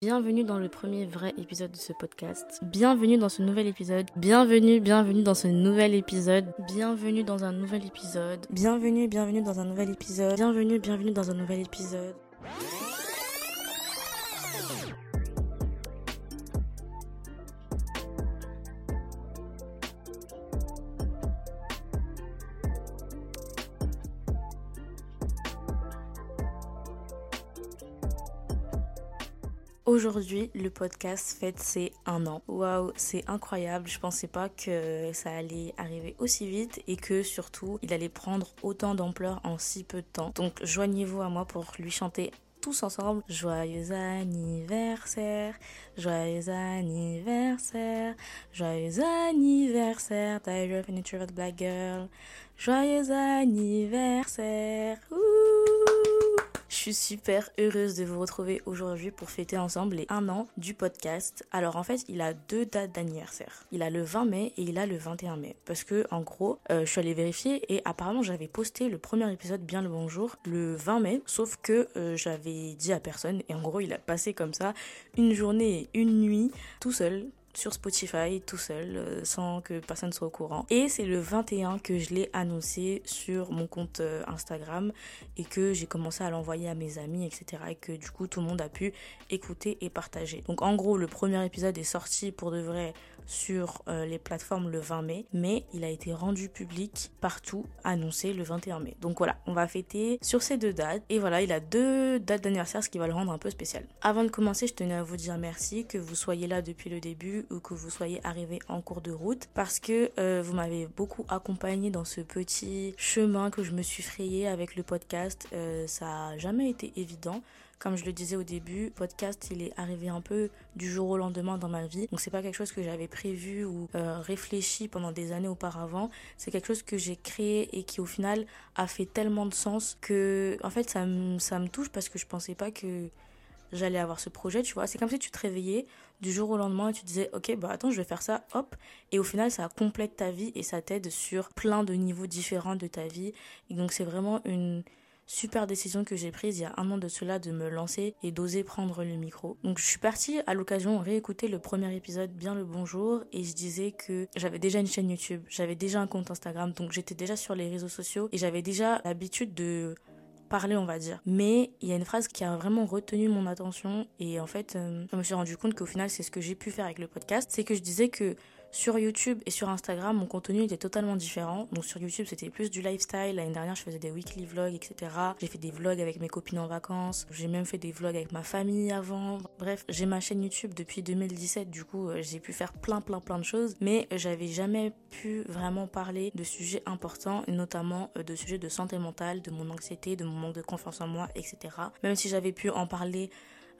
Bienvenue dans le premier vrai épisode de ce podcast. Bienvenue dans ce nouvel épisode. Bienvenue, bienvenue dans ce nouvel épisode. Bienvenue dans un nouvel épisode. Bienvenue, bienvenue dans un nouvel épisode. Bienvenue, bienvenue dans un nouvel épisode. Aujourd'hui, le podcast fête ses un an. Waouh, c'est incroyable. Je pensais pas que ça allait arriver aussi vite et que surtout, il allait prendre autant d'ampleur en si peu de temps. Donc, joignez-vous à moi pour lui chanter tous ensemble. Joyeux anniversaire, joyeux anniversaire, joyeux anniversaire, Tyler Furniture Black Girl. Joyeux anniversaire. Super heureuse de vous retrouver aujourd'hui pour fêter ensemble les 1 an du podcast. Alors en fait, il a deux dates d'anniversaire. Il a le 20 mai et il a le 21 mai. Parce que en gros, euh, je suis allée vérifier et apparemment j'avais posté le premier épisode bien le bonjour le 20 mai. Sauf que euh, j'avais dit à personne et en gros il a passé comme ça une journée et une nuit tout seul sur Spotify tout seul euh, sans que personne soit au courant. Et c'est le 21 que je l'ai annoncé sur mon compte euh, Instagram et que j'ai commencé à l'envoyer à mes amis, etc. Et que du coup tout le monde a pu écouter et partager. Donc en gros, le premier épisode est sorti pour de vrai sur euh, les plateformes le 20 mai, mais il a été rendu public partout, annoncé le 21 mai. Donc voilà, on va fêter sur ces deux dates. Et voilà, il a deux dates d'anniversaire, ce qui va le rendre un peu spécial. Avant de commencer, je tenais à vous dire merci, que vous soyez là depuis le début ou que vous soyez arrivé en cours de route, parce que euh, vous m'avez beaucoup accompagné dans ce petit chemin que je me suis frayé avec le podcast. Euh, ça a jamais été évident. Comme je le disais au début, podcast, il est arrivé un peu du jour au lendemain dans ma vie. Donc c'est pas quelque chose que j'avais prévu ou euh, réfléchi pendant des années auparavant. C'est quelque chose que j'ai créé et qui au final a fait tellement de sens que en fait ça me ça me touche parce que je pensais pas que j'allais avoir ce projet, tu vois. C'est comme si tu te réveillais du jour au lendemain et tu disais, ok, bah attends, je vais faire ça, hop. Et au final, ça complète ta vie et ça t'aide sur plein de niveaux différents de ta vie. Et donc, c'est vraiment une, super décision que j'ai prise il y a un an de cela de me lancer et d'oser prendre le micro. Donc je suis partie à l'occasion réécouter le premier épisode Bien le bonjour et je disais que j'avais déjà une chaîne YouTube, j'avais déjà un compte Instagram, donc j'étais déjà sur les réseaux sociaux et j'avais déjà l'habitude de parler, on va dire. Mais il y a une phrase qui a vraiment retenu mon attention et en fait, euh, je me suis rendu compte qu'au final, c'est ce que j'ai pu faire avec le podcast, c'est que je disais que sur YouTube et sur Instagram, mon contenu était totalement différent. Donc sur YouTube, c'était plus du lifestyle. L'année dernière, je faisais des weekly vlogs, etc. J'ai fait des vlogs avec mes copines en vacances. J'ai même fait des vlogs avec ma famille avant. Bref, j'ai ma chaîne YouTube depuis 2017. Du coup, euh, j'ai pu faire plein, plein, plein de choses. Mais j'avais jamais pu vraiment parler de sujets importants, notamment euh, de sujets de santé mentale, de mon anxiété, de mon manque de confiance en moi, etc. Même si j'avais pu en parler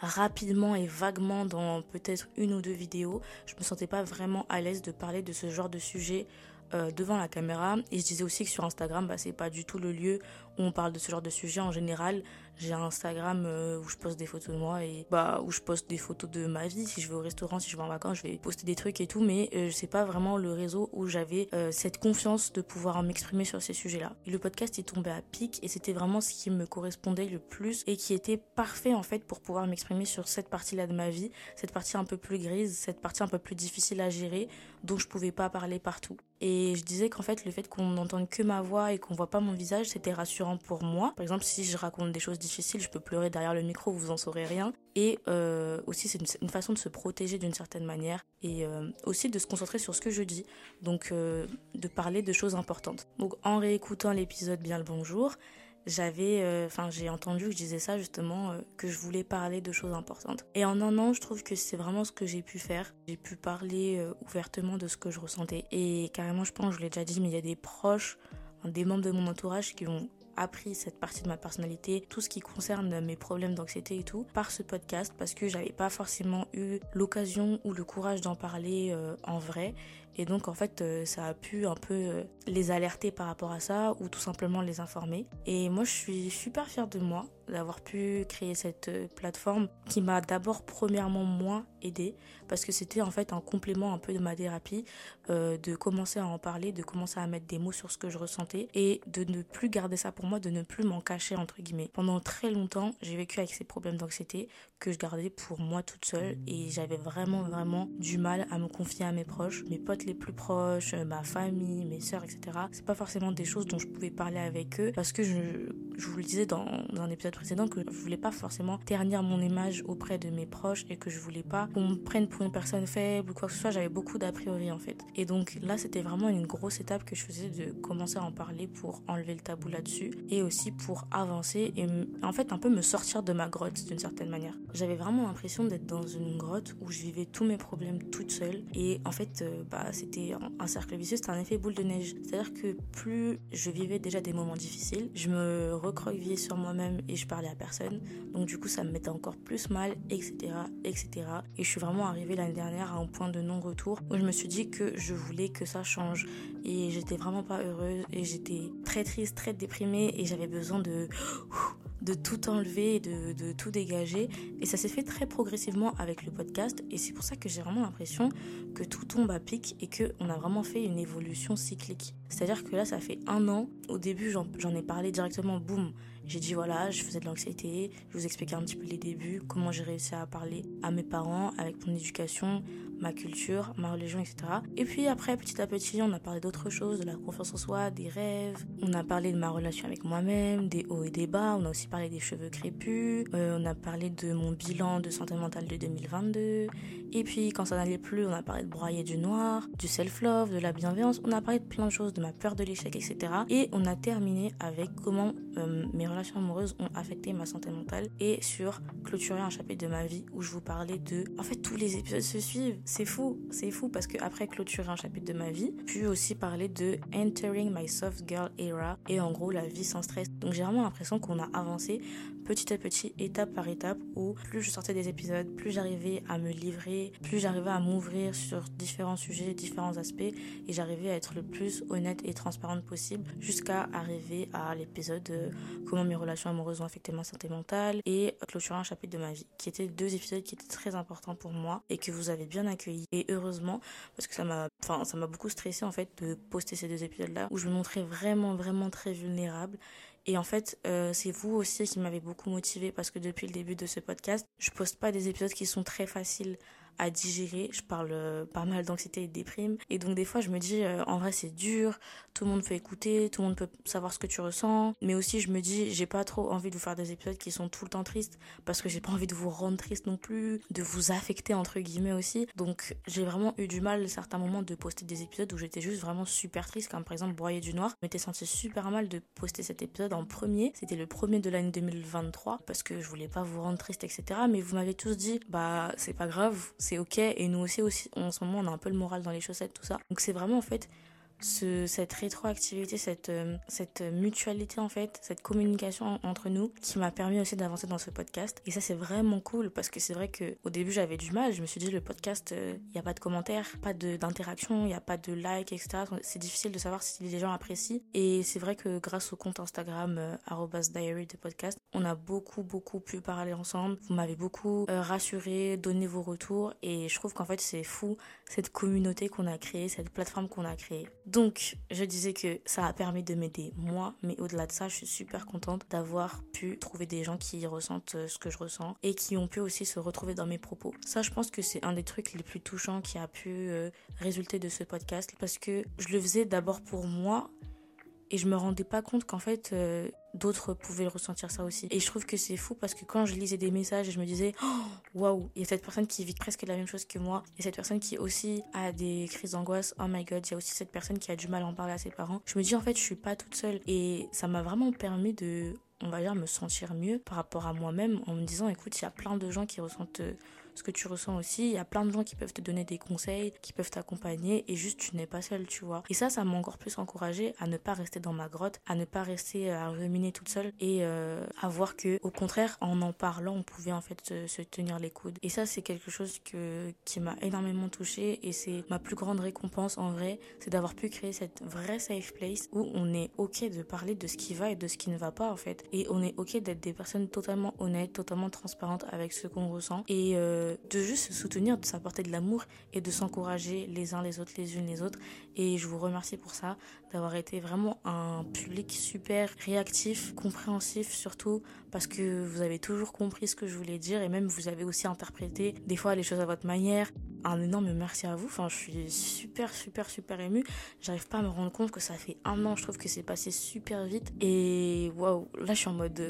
rapidement et vaguement dans peut-être une ou deux vidéos, je me sentais pas vraiment à l'aise de parler de ce genre de sujet euh, devant la caméra. Et je disais aussi que sur Instagram, bah, c'est pas du tout le lieu où on parle de ce genre de sujet en général. J'ai un Instagram euh, où je poste des photos de moi et bah où je poste des photos de ma vie. Si je vais au restaurant, si je vais en vacances, je vais poster des trucs et tout. Mais euh, c'est pas vraiment le réseau où j'avais euh, cette confiance de pouvoir m'exprimer sur ces sujets-là. Et le podcast est tombé à pic et c'était vraiment ce qui me correspondait le plus et qui était parfait en fait pour pouvoir m'exprimer sur cette partie-là de ma vie, cette partie un peu plus grise, cette partie un peu plus difficile à gérer, dont je pouvais pas parler partout. Et je disais qu'en fait le fait qu'on n'entende que ma voix et qu'on voit pas mon visage, c'était rassurant pour moi. Par exemple, si je raconte des choses difficile, je peux pleurer derrière le micro, vous en saurez rien. Et euh, aussi, c'est une, façon de se protéger d'une certaine manière et euh, aussi de se concentrer sur ce que je dis. Donc, euh, de parler de choses importantes. Donc, en réécoutant l'épisode Bien le bonjour, j'avais, enfin, j'ai entendu que je disais ça justement, que je voulais parler de choses importantes. Et en un an, je trouve que c'est vraiment ce que j'ai pu faire. J'ai pu parler ouvertement de ce que je ressentais. Et carrément, je pense, je l'ai déjà dit, mais il y a des proches, des membres de mon entourage qui ont appris cette partie de ma personnalité, tout ce qui concerne mes problèmes d'anxiété et tout, par ce podcast parce que j'avais pas forcément eu l'occasion ou le courage d'en parler euh, en vrai. Et donc en fait euh, ça a pu un peu euh, les alerter par rapport à ça ou tout simplement les informer. Et moi je suis super fière de moi d'avoir pu créer cette plateforme qui m'a d'abord premièrement moins aidé parce que c'était en fait un complément un peu de ma thérapie de commencer à en parler, de commencer à mettre des mots sur ce que je ressentais et de ne plus garder ça pour moi, de ne plus m'en cacher entre guillemets. Pendant très longtemps j'ai vécu avec ces problèmes d'anxiété que je gardais pour moi toute seule et j'avais vraiment vraiment du mal à me confier à mes proches, mes potes les plus proches, ma famille, mes sœurs, etc. C'est pas forcément des choses dont je pouvais parler avec eux parce que je, je vous le disais dans, dans un épisode précédent que je voulais pas forcément ternir mon image auprès de mes proches et que je voulais pas qu'on me prenne pour une personne faible ou quoi que ce soit. J'avais beaucoup d'a priori en fait. Et donc là, c'était vraiment une grosse étape que je faisais de commencer à en parler pour enlever le tabou là-dessus et aussi pour avancer et en fait un peu me sortir de ma grotte d'une certaine manière. J'avais vraiment l'impression d'être dans une grotte où je vivais tous mes problèmes toute seule et en fait euh, bah c'était un cercle vicieux, c'était un effet boule de neige. C'est-à-dire que plus je vivais déjà des moments difficiles, je me recroquevillais sur moi-même et je parlais à personne. Donc du coup ça me mettait encore plus mal, etc., etc. Et je suis vraiment arrivée l'année dernière à un point de non-retour où je me suis dit que je voulais que ça change et j'étais vraiment pas heureuse et j'étais très triste, très déprimée et j'avais besoin de de tout enlever, de, de tout dégager. Et ça s'est fait très progressivement avec le podcast. Et c'est pour ça que j'ai vraiment l'impression que tout tombe à pic et qu'on a vraiment fait une évolution cyclique. C'est-à-dire que là, ça fait un an. Au début, j'en ai parlé directement, boum. J'ai dit voilà, je faisais de l'anxiété, je vous expliquais un petit peu les débuts, comment j'ai réussi à parler à mes parents avec mon éducation, ma culture, ma religion, etc. Et puis après, petit à petit, on a parlé d'autres choses, de la confiance en soi, des rêves. On a parlé de ma relation avec moi-même, des hauts et des bas. On a aussi parlé des cheveux crépus. Euh, on a parlé de mon bilan de santé mentale de 2022. Et puis, quand ça n'allait plus, on a parlé de broyer du noir, du self-love, de la bienveillance. On a parlé de plein de choses, de ma peur de l'échec, etc. Et on a terminé avec comment euh, mes relations amoureuses ont affecté ma santé mentale et sur clôturer un chapitre de ma vie où je vous parlais de... En fait, tous les épisodes se suivent c'est fou, c'est fou parce que après clôturer un chapitre de ma vie, puis aussi parler de Entering My Soft Girl Era et en gros la vie sans stress. Donc j'ai vraiment l'impression qu'on a avancé petit à petit, étape par étape, où plus je sortais des épisodes, plus j'arrivais à me livrer, plus j'arrivais à m'ouvrir sur différents sujets, différents aspects, et j'arrivais à être le plus honnête et transparente possible, jusqu'à arriver à l'épisode euh, comment mes relations amoureuses ont affecté ma santé mentale et clôturer un chapitre de ma vie, qui étaient deux épisodes qui étaient très importants pour moi et que vous avez bien accueillis. Et heureusement, parce que ça m'a, enfin, ça m'a beaucoup stressé en fait de poster ces deux épisodes-là, où je me montrais vraiment, vraiment très vulnérable et en fait, euh, c'est vous aussi qui m'avez beaucoup motivé parce que depuis le début de ce podcast, je poste pas des épisodes qui sont très faciles à digérer. Je parle euh, pas mal d'anxiété et de déprime. Et donc des fois, je me dis, euh, en vrai, c'est dur. Tout le monde peut écouter, tout le monde peut savoir ce que tu ressens. Mais aussi, je me dis, j'ai pas trop envie de vous faire des épisodes qui sont tout le temps tristes parce que j'ai pas envie de vous rendre triste non plus, de vous affecter entre guillemets aussi. Donc j'ai vraiment eu du mal certains moments de poster des épisodes où j'étais juste vraiment super triste, comme par exemple Broyer du Noir. Je m'étais senti super mal de poster cet épisode en premier. C'était le premier de l'année 2023 parce que je voulais pas vous rendre triste, etc. Mais vous m'avez tous dit, bah c'est pas grave, c'est ok. Et nous aussi, aussi, en ce moment, on a un peu le moral dans les chaussettes, tout ça. Donc c'est vraiment en fait ce, cette rétroactivité, cette, euh, cette mutualité en fait, cette communication entre nous qui m'a permis aussi d'avancer dans ce podcast. Et ça c'est vraiment cool parce que c'est vrai que au début j'avais du mal, je me suis dit le podcast, il euh, n'y a pas de commentaires, pas d'interaction, il n'y a pas de like, etc. C'est difficile de savoir si les gens apprécient. Et c'est vrai que grâce au compte Instagram euh, @diary de podcast, on a beaucoup beaucoup pu parler ensemble. Vous m'avez beaucoup rassuré, donné vos retours et je trouve qu'en fait c'est fou cette communauté qu'on a créée, cette plateforme qu'on a créée. Donc, je disais que ça a permis de m'aider moi, mais au-delà de ça, je suis super contente d'avoir pu trouver des gens qui ressentent euh, ce que je ressens et qui ont pu aussi se retrouver dans mes propos. Ça, je pense que c'est un des trucs les plus touchants qui a pu euh, résulter de ce podcast parce que je le faisais d'abord pour moi et je me rendais pas compte qu'en fait euh, d'autres pouvaient ressentir ça aussi. Et je trouve que c'est fou parce que quand je lisais des messages je me disais oh, waouh, il y a cette personne qui vit presque la même chose que moi, il y a cette personne qui aussi a des crises d'angoisse, oh my god, il y a aussi cette personne qui a du mal à en parler à ses parents. Je me dis en fait, je suis pas toute seule et ça m'a vraiment permis de on va dire me sentir mieux par rapport à moi-même en me disant écoute, il y a plein de gens qui ressentent euh, ce que tu ressens aussi. Il y a plein de gens qui peuvent te donner des conseils, qui peuvent t'accompagner et juste tu n'es pas seule, tu vois. Et ça, ça m'a encore plus encouragée à ne pas rester dans ma grotte, à ne pas rester à ruminer toute seule et euh, à voir que, au contraire, en en parlant, on pouvait en fait se, tenir les coudes. Et ça, c'est quelque chose que, qui m'a énormément touchée et c'est ma plus grande récompense en vrai, c'est d'avoir pu créer cette vraie safe place où on est ok de parler de ce qui va et de ce qui ne va pas en fait. Et on est ok d'être des personnes totalement honnêtes, totalement transparentes avec ce qu'on ressent. Et euh, de juste se soutenir, de s'apporter de l'amour et de s'encourager les uns les autres, les unes les autres. Et je vous remercie pour ça, d'avoir été vraiment un public super réactif compréhensif surtout, parce que vous avez toujours compris ce que je voulais dire et même vous avez aussi interprété des fois les choses à votre manière. Un énorme merci à vous. Enfin, je suis super, super, super émue. J'arrive pas à me rendre compte que ça fait un an. Je trouve que c'est passé super vite. Et waouh, là, je suis en mode.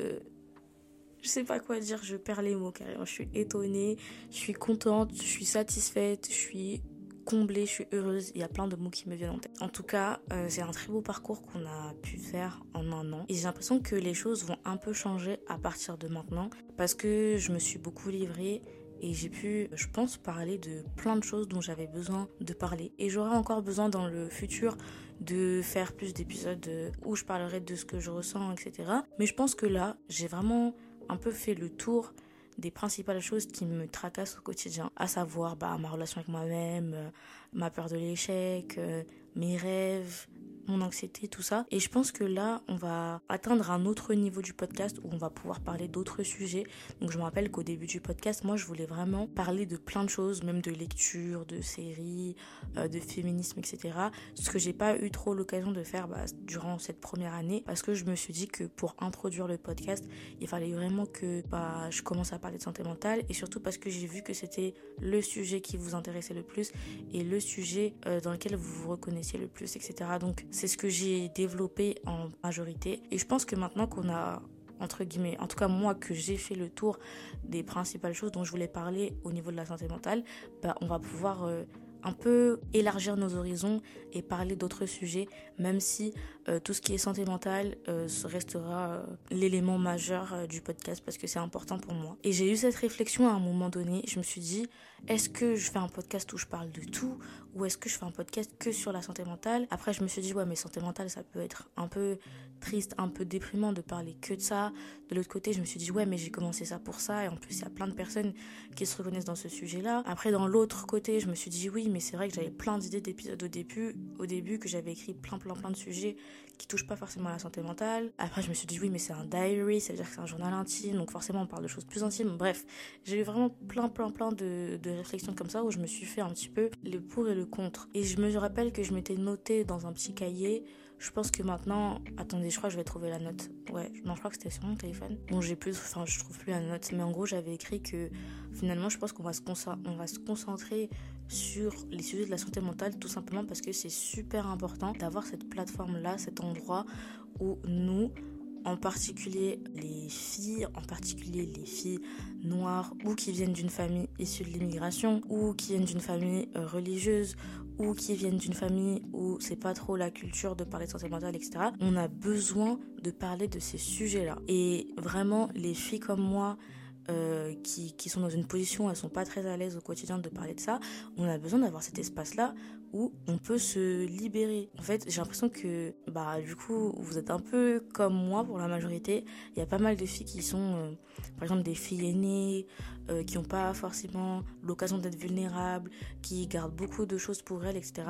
Je sais pas quoi dire, je perds les mots carrément. Je suis étonnée, je suis contente, je suis satisfaite, je suis comblée, je suis heureuse. Il y a plein de mots qui me viennent en tête. En tout cas, euh, c'est un très beau parcours qu'on a pu faire en un an. Et j'ai l'impression que les choses vont un peu changer à partir de maintenant. Parce que je me suis beaucoup livrée et j'ai pu, je pense, parler de plein de choses dont j'avais besoin de parler. Et j'aurai encore besoin dans le futur de faire plus d'épisodes où je parlerai de ce que je ressens, etc. Mais je pense que là, j'ai vraiment un peu fait le tour des principales choses qui me tracassent au quotidien, à savoir bah, ma relation avec moi-même, euh, ma peur de l'échec, euh, mes rêves, mon anxiété, tout ça. Et je pense que là, on va atteindre un autre niveau du podcast où on va pouvoir parler d'autres sujets. Donc je me rappelle qu'au début du podcast, moi, je voulais vraiment parler de plein de choses, même de lecture, de séries, euh, de féminisme, etc. Ce que j'ai pas eu trop l'occasion de faire bah, durant cette première année parce que je me suis dit que pour introduire le podcast, il fallait vraiment que bah, je commence à parler de santé mentale et surtout parce que j'ai vu que c'était le sujet qui vous intéressait le plus et le sujet euh, dans lequel vous vous reconnaissiez le plus, etc. Donc c'est ce que j'ai développé en majorité. Et je pense que maintenant qu'on a entre guillemets, en tout cas moi que j'ai fait le tour des principales choses dont je voulais parler au niveau de la santé mentale, bah, on va pouvoir euh, un peu élargir nos horizons et parler d'autres sujets, même si euh, tout ce qui est santé mentale euh, restera euh, l'élément majeur du podcast parce que c'est important pour moi. Et j'ai eu cette réflexion à un moment donné, je me suis dit, est-ce que je fais un podcast où je parle de tout ou est-ce que je fais un podcast que sur la santé mentale? Après, je me suis dit, ouais, mais santé mentale, ça peut être un peu triste, un peu déprimant de parler que de ça. De l'autre côté, je me suis dit, ouais, mais j'ai commencé ça pour ça. Et en plus, il y a plein de personnes qui se reconnaissent dans ce sujet-là. Après, dans l'autre côté, je me suis dit, oui, mais c'est vrai que j'avais plein d'idées d'épisodes au début, au début, que j'avais écrit plein, plein, plein de sujets qui touchent pas forcément à la santé mentale. Après, je me suis dit, oui, mais c'est un diary, ça veut dire que c'est un journal intime. Donc, forcément, on parle de choses plus intimes. Bref, j'ai eu vraiment plein, plein, plein de, de réflexions comme ça où je me suis fait un petit peu le pour et le contre. Et je me rappelle que je m'étais noté dans un petit cahier je pense que maintenant, attendez, je crois que je vais trouver la note. Ouais, non, je crois que c'était sur mon téléphone. Bon, j'ai plus, enfin, je trouve plus la note, mais en gros, j'avais écrit que finalement, je pense qu'on va va se concentrer sur les sujets de la santé mentale, tout simplement parce que c'est super important d'avoir cette plateforme-là, cet endroit où nous, en particulier les filles, en particulier les filles noires ou qui viennent d'une famille issue de l'immigration ou qui viennent d'une famille euh, religieuse ou qui viennent d'une famille où c'est pas trop la culture de parler de santé mentale, etc. On a besoin de parler de ces sujets-là. Et vraiment, les filles comme moi, euh, qui, qui, sont dans une position où elles sont pas très à l'aise au quotidien de parler de ça, on a besoin d'avoir cet espace-là où on peut se libérer. En fait, j'ai l'impression que, bah, du coup, vous êtes un peu comme moi pour la majorité. Il y a pas mal de filles qui sont, euh, par exemple, des filles aînées, euh, qui n'ont pas forcément l'occasion d'être vulnérables, qui gardent beaucoup de choses pour elles, etc.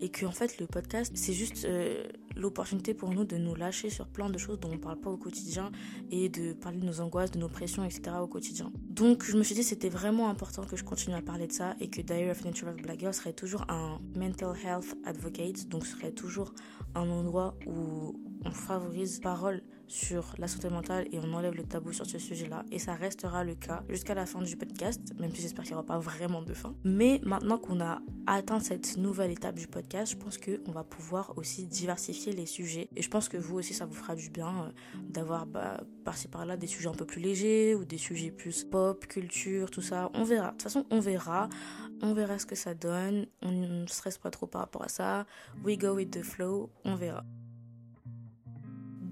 Et que, en fait, le podcast, c'est juste euh, l'opportunité pour nous de nous lâcher sur plein de choses dont on parle pas au quotidien et de parler de nos angoisses, de nos pressions, etc. au quotidien. Donc, je me suis dit, c'était vraiment important que je continue à parler de ça et que Diary of Natural Black Girl serait toujours un mental health advocate, donc serait toujours un endroit où on favorise parole sur la santé mentale et on enlève le tabou sur ce sujet-là. Et ça restera le cas jusqu'à la fin du podcast, même si j'espère qu'il n'y aura pas vraiment de fin. Mais maintenant qu'on a atteint cette nouvelle étape du podcast, je pense qu'on va pouvoir aussi diversifier les sujets. Et je pense que vous aussi, ça vous fera du bien euh, d'avoir bah, par-ci par-là des sujets un peu plus légers ou des sujets plus pop, culture, tout ça. On verra. De toute façon, on verra. On verra ce que ça donne. On ne stresse pas trop par rapport à ça. We go with the flow. On verra.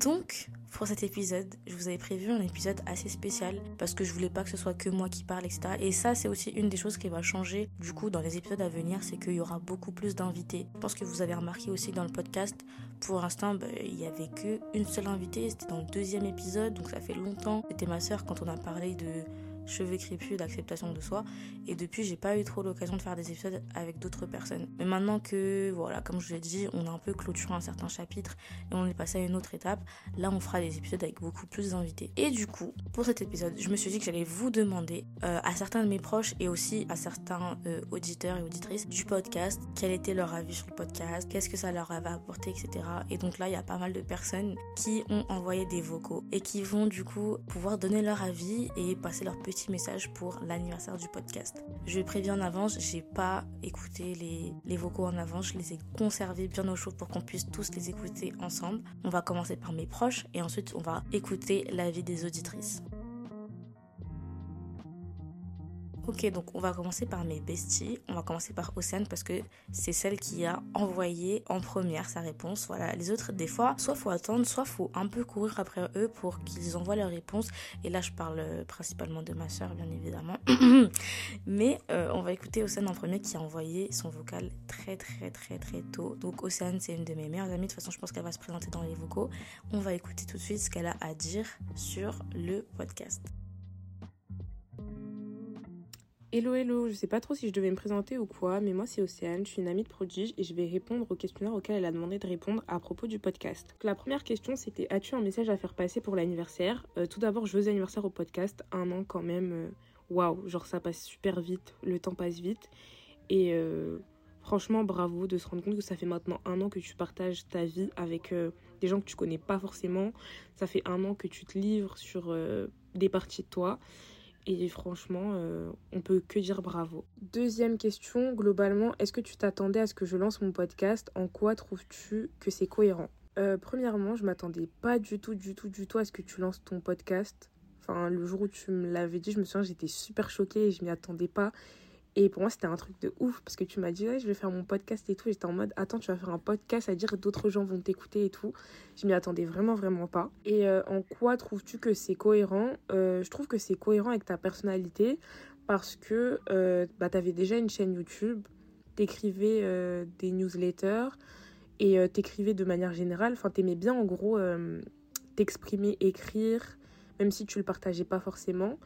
Donc, pour cet épisode, je vous avais prévu un épisode assez spécial parce que je voulais pas que ce soit que moi qui parle, etc. Et ça, c'est aussi une des choses qui va changer du coup dans les épisodes à venir, c'est qu'il y aura beaucoup plus d'invités. Je pense que vous avez remarqué aussi dans le podcast, pour l'instant, bah, il y avait que une seule invitée, c'était dans le deuxième épisode, donc ça fait longtemps. C'était ma soeur quand on a parlé de cheveux crépus, d'acceptation de soi. Et depuis, j'ai pas eu trop l'occasion de faire des épisodes avec d'autres personnes. Mais maintenant que, voilà, comme je l'ai dit, on a un peu clôturé un certain chapitre et on est passé à une autre étape, là, on fera des épisodes avec beaucoup plus d'invités. Et du coup, pour cet épisode, je me suis dit que j'allais vous demander euh, à certains de mes proches et aussi à certains euh, auditeurs et auditrices du podcast quel était leur avis sur le podcast, qu'est-ce que ça leur avait apporté, etc. Et donc là, il y a pas mal de personnes qui ont envoyé des vocaux et qui vont du coup pouvoir donner leur avis et passer leur petit message pour l'anniversaire du podcast. Je préviens en avance, j'ai pas écouté les, les vocaux en avance, je les ai conservés bien au chaud pour qu'on puisse tous les écouter ensemble. On va commencer par mes proches et ensuite on va écouter l'avis des auditrices. Ok, donc on va commencer par mes besties. On va commencer par Océane parce que c'est celle qui a envoyé en première sa réponse. Voilà, les autres, des fois, soit faut attendre, soit faut un peu courir après eux pour qu'ils envoient leur réponse. Et là, je parle euh, principalement de ma soeur, bien évidemment. Mais euh, on va écouter Océane en premier qui a envoyé son vocal très, très, très, très tôt. Donc Océane, c'est une de mes meilleures amies. De toute façon, je pense qu'elle va se présenter dans les vocaux. On va écouter tout de suite ce qu'elle a à dire sur le podcast. Hello hello, je sais pas trop si je devais me présenter ou quoi, mais moi c'est Océane, je suis une amie de Prodige et je vais répondre au questionnaire auquel elle a demandé de répondre à propos du podcast. la première question c'était as-tu un message à faire passer pour l'anniversaire? Euh, Tout d'abord, joyeux anniversaire au podcast, un an quand même, euh, waouh, genre ça passe super vite, le temps passe vite et euh, franchement bravo de se rendre compte que ça fait maintenant un an que tu partages ta vie avec des gens que tu connais pas forcément, ça fait un an que tu te livres sur des parties de toi. Et franchement, euh, on peut que dire bravo. Deuxième question, globalement, est-ce que tu t'attendais à ce que je lance mon podcast? En quoi trouves-tu que c'est cohérent? Euh, Premièrement, je m'attendais pas du tout, du tout, du tout à ce que tu lances ton podcast. Enfin, le jour où tu me l'avais dit, je me souviens, j'étais super choquée et je m'y attendais pas. Et pour moi, c'était un truc de ouf parce que tu m'as dit, ouais, je vais faire mon podcast et tout. J'étais en mode, attends, tu vas faire un podcast à dire d'autres gens vont t'écouter et tout. Je m'y attendais vraiment, vraiment pas. Et euh, en quoi trouves-tu que c'est cohérent? Euh, Je trouve que c'est cohérent avec ta personnalité parce que euh, bah, tu avais déjà une chaîne YouTube, t'écrivais des newsletters et t'écrivais de manière générale. Enfin, t'aimais bien en gros t'exprimer, écrire, même si tu le partageais pas forcément.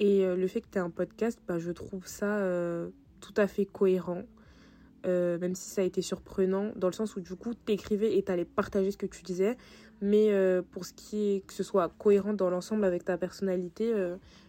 Et euh, le fait que tu aies un podcast, bah, je trouve ça euh, tout à fait cohérent. Euh, même si ça a été surprenant, dans le sens où du coup, tu écrivais et tu allais partager ce que tu disais. Mais pour ce qui est que ce soit cohérent dans l'ensemble avec ta personnalité,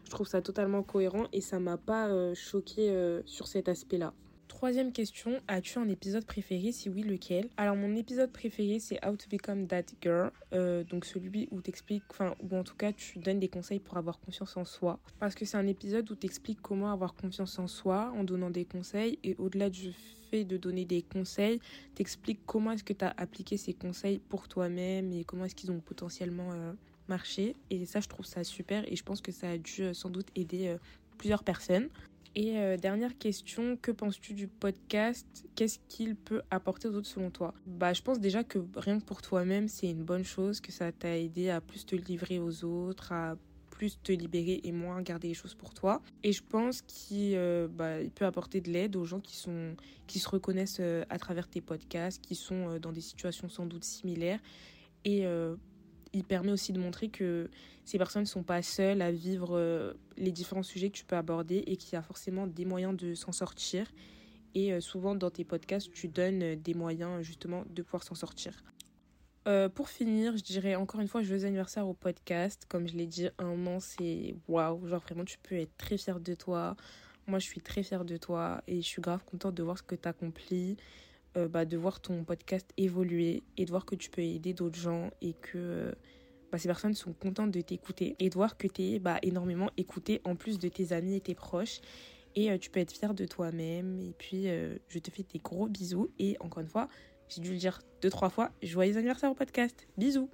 je trouve ça totalement cohérent et ça m'a pas choqué sur cet aspect-là. Troisième question, as-tu un épisode préféré? Si oui, lequel? Alors mon épisode préféré c'est How to Become That Girl, euh, donc celui où t'expliques, enfin ou en tout cas tu donnes des conseils pour avoir confiance en soi. Parce que c'est un épisode où t'expliques comment avoir confiance en soi en donnant des conseils et au-delà du fait de donner des conseils, t'expliques comment est-ce que tu as appliqué ces conseils pour toi-même et comment est-ce qu'ils ont potentiellement euh, marché. Et ça je trouve ça super et je pense que ça a dû euh, sans doute aider plusieurs personnes. Et euh, dernière question, que penses-tu du podcast? Qu'est-ce qu'il peut apporter aux autres selon toi? Bah, je pense déjà que rien que pour toi-même, c'est une bonne chose, que ça t'a aidé à plus te livrer aux autres, à plus te libérer et moins garder les choses pour toi. Et je pense qu'il euh, bah, peut apporter de l'aide aux gens qui, sont, qui se reconnaissent euh, à travers tes podcasts, qui sont dans des situations sans doute similaires. Et il permet aussi de montrer que ces personnes ne sont pas seules à vivre euh, les différents sujets que tu peux aborder et qu'il y a forcément des moyens de s'en sortir. Et euh, souvent dans tes podcasts, tu donnes des moyens justement de pouvoir s'en sortir. Euh, pour finir, je dirais encore une fois joyeux anniversaire au podcast. Comme je l'ai dit, un an, c'est waouh. Genre vraiment, tu peux être très fière de toi. Moi, je suis très fière de toi et je suis grave contente de voir ce que tu accomplis. Euh, bah, de voir ton podcast évoluer et de voir que tu peux aider d'autres gens et que euh, bah, ces personnes sont contentes de t'écouter et de voir que tu es bah, énormément écouté en plus de tes amis et tes proches. Et euh, tu peux être fier de toi-même. Et puis, je te fais des gros bisous. Et encore une fois, j'ai dû le dire deux, trois fois, joyeux anniversaire au podcast. Bisous.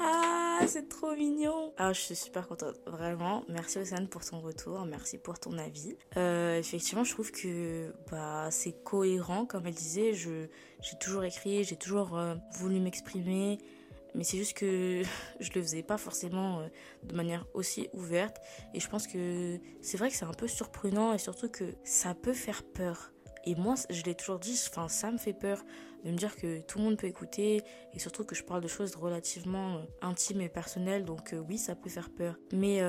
Ah c'est trop mignon. Ah, je suis super contente, vraiment. Merci Océane pour ton retour, merci pour ton avis. Euh, effectivement, je trouve que bah, c'est cohérent, comme elle disait. J'ai toujours écrit, j'ai toujours euh, voulu m'exprimer, mais c'est juste que je le faisais pas forcément euh, de manière aussi ouverte. Et je pense que c'est vrai que c'est un peu surprenant et surtout que ça peut faire peur. Et moi, je l'ai toujours dit, enfin, ça me fait peur de me dire que tout le monde peut écouter et surtout que je parle de choses relativement euh, intimes et personnelles. Donc oui, ça peut faire peur. Mais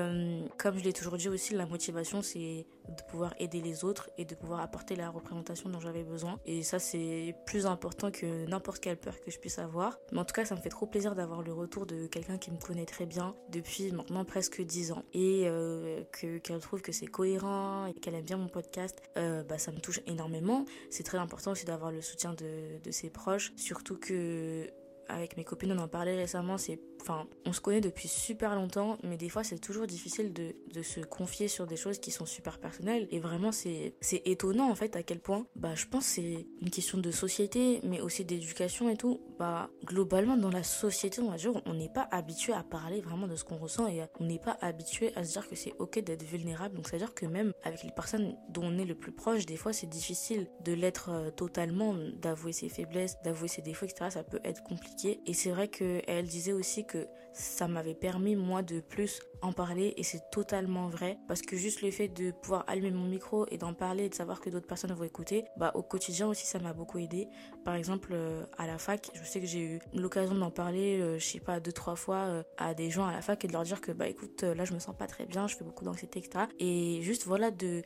comme je l'ai toujours dit aussi, la motivation, c'est de pouvoir aider les autres et de pouvoir apporter la représentation dont j'avais besoin. Et ça, c'est plus important que n'importe quelle peur que je puisse avoir. Mais en tout cas, ça me fait trop plaisir d'avoir le retour de quelqu'un qui me connaît très bien depuis maintenant presque 10 ans et euh, que qu'elle trouve que c'est cohérent et qu'elle aime bien mon podcast. Euh, bah, ça me touche énormément. C'est très important aussi d'avoir le soutien de, de ses proches, surtout que avec mes copines, on en parlait récemment, c'est enfin, on se connaît depuis super longtemps, mais des fois c'est toujours difficile de, de, se confier sur des choses qui sont super personnelles. Et vraiment, c'est, étonnant en fait à quel point, bah, je pense c'est une question de société, mais aussi d'éducation et tout. Bah, globalement, dans la société, on va dire, on n'est pas habitué à parler vraiment de ce qu'on ressent et on n'est pas habitué à se dire que c'est ok d'être vulnérable. Donc, c'est-à-dire que même avec les personnes dont on est le plus proche, des fois c'est difficile de l'être euh, totalement, d'avouer ses faiblesses, d'avouer ses défauts, etc. Ça peut être compliqué. Et c'est vrai qu'elle disait aussi que ça m'avait permis moi de plus en parler et c'est totalement vrai parce que juste le fait de pouvoir allumer mon micro et d'en parler et de savoir que d'autres personnes vont écouter, bah au quotidien aussi ça m'a beaucoup aidé. Par exemple euh, à la fac, je sais que j'ai eu l'occasion d'en parler, euh, je sais pas deux trois fois euh, à des gens à la fac et de leur dire que bah écoute là je me sens pas très bien, je fais beaucoup d'anxiété etc. Et juste voilà de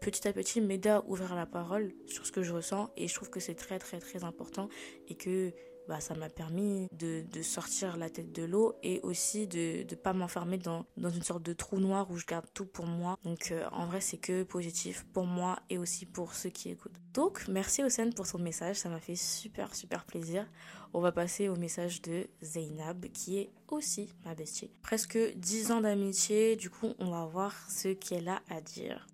petit à petit m'aider à ouvrir la parole sur ce que je ressens et je trouve que c'est très très très important et que bah, ça m'a permis de, sortir la tête de l'eau et aussi de ne pas m'enfermer dans, une sorte de trou noir où je garde tout pour moi. Donc euh, en vrai, c'est que positif pour moi et aussi pour ceux qui écoutent. Donc merci Océane pour son message, ça m'a fait super super plaisir. On va passer au message de Zainab qui est aussi ma bestie. Presque 10 ans d'amitié, du coup on va voir ce qu'elle a à dire.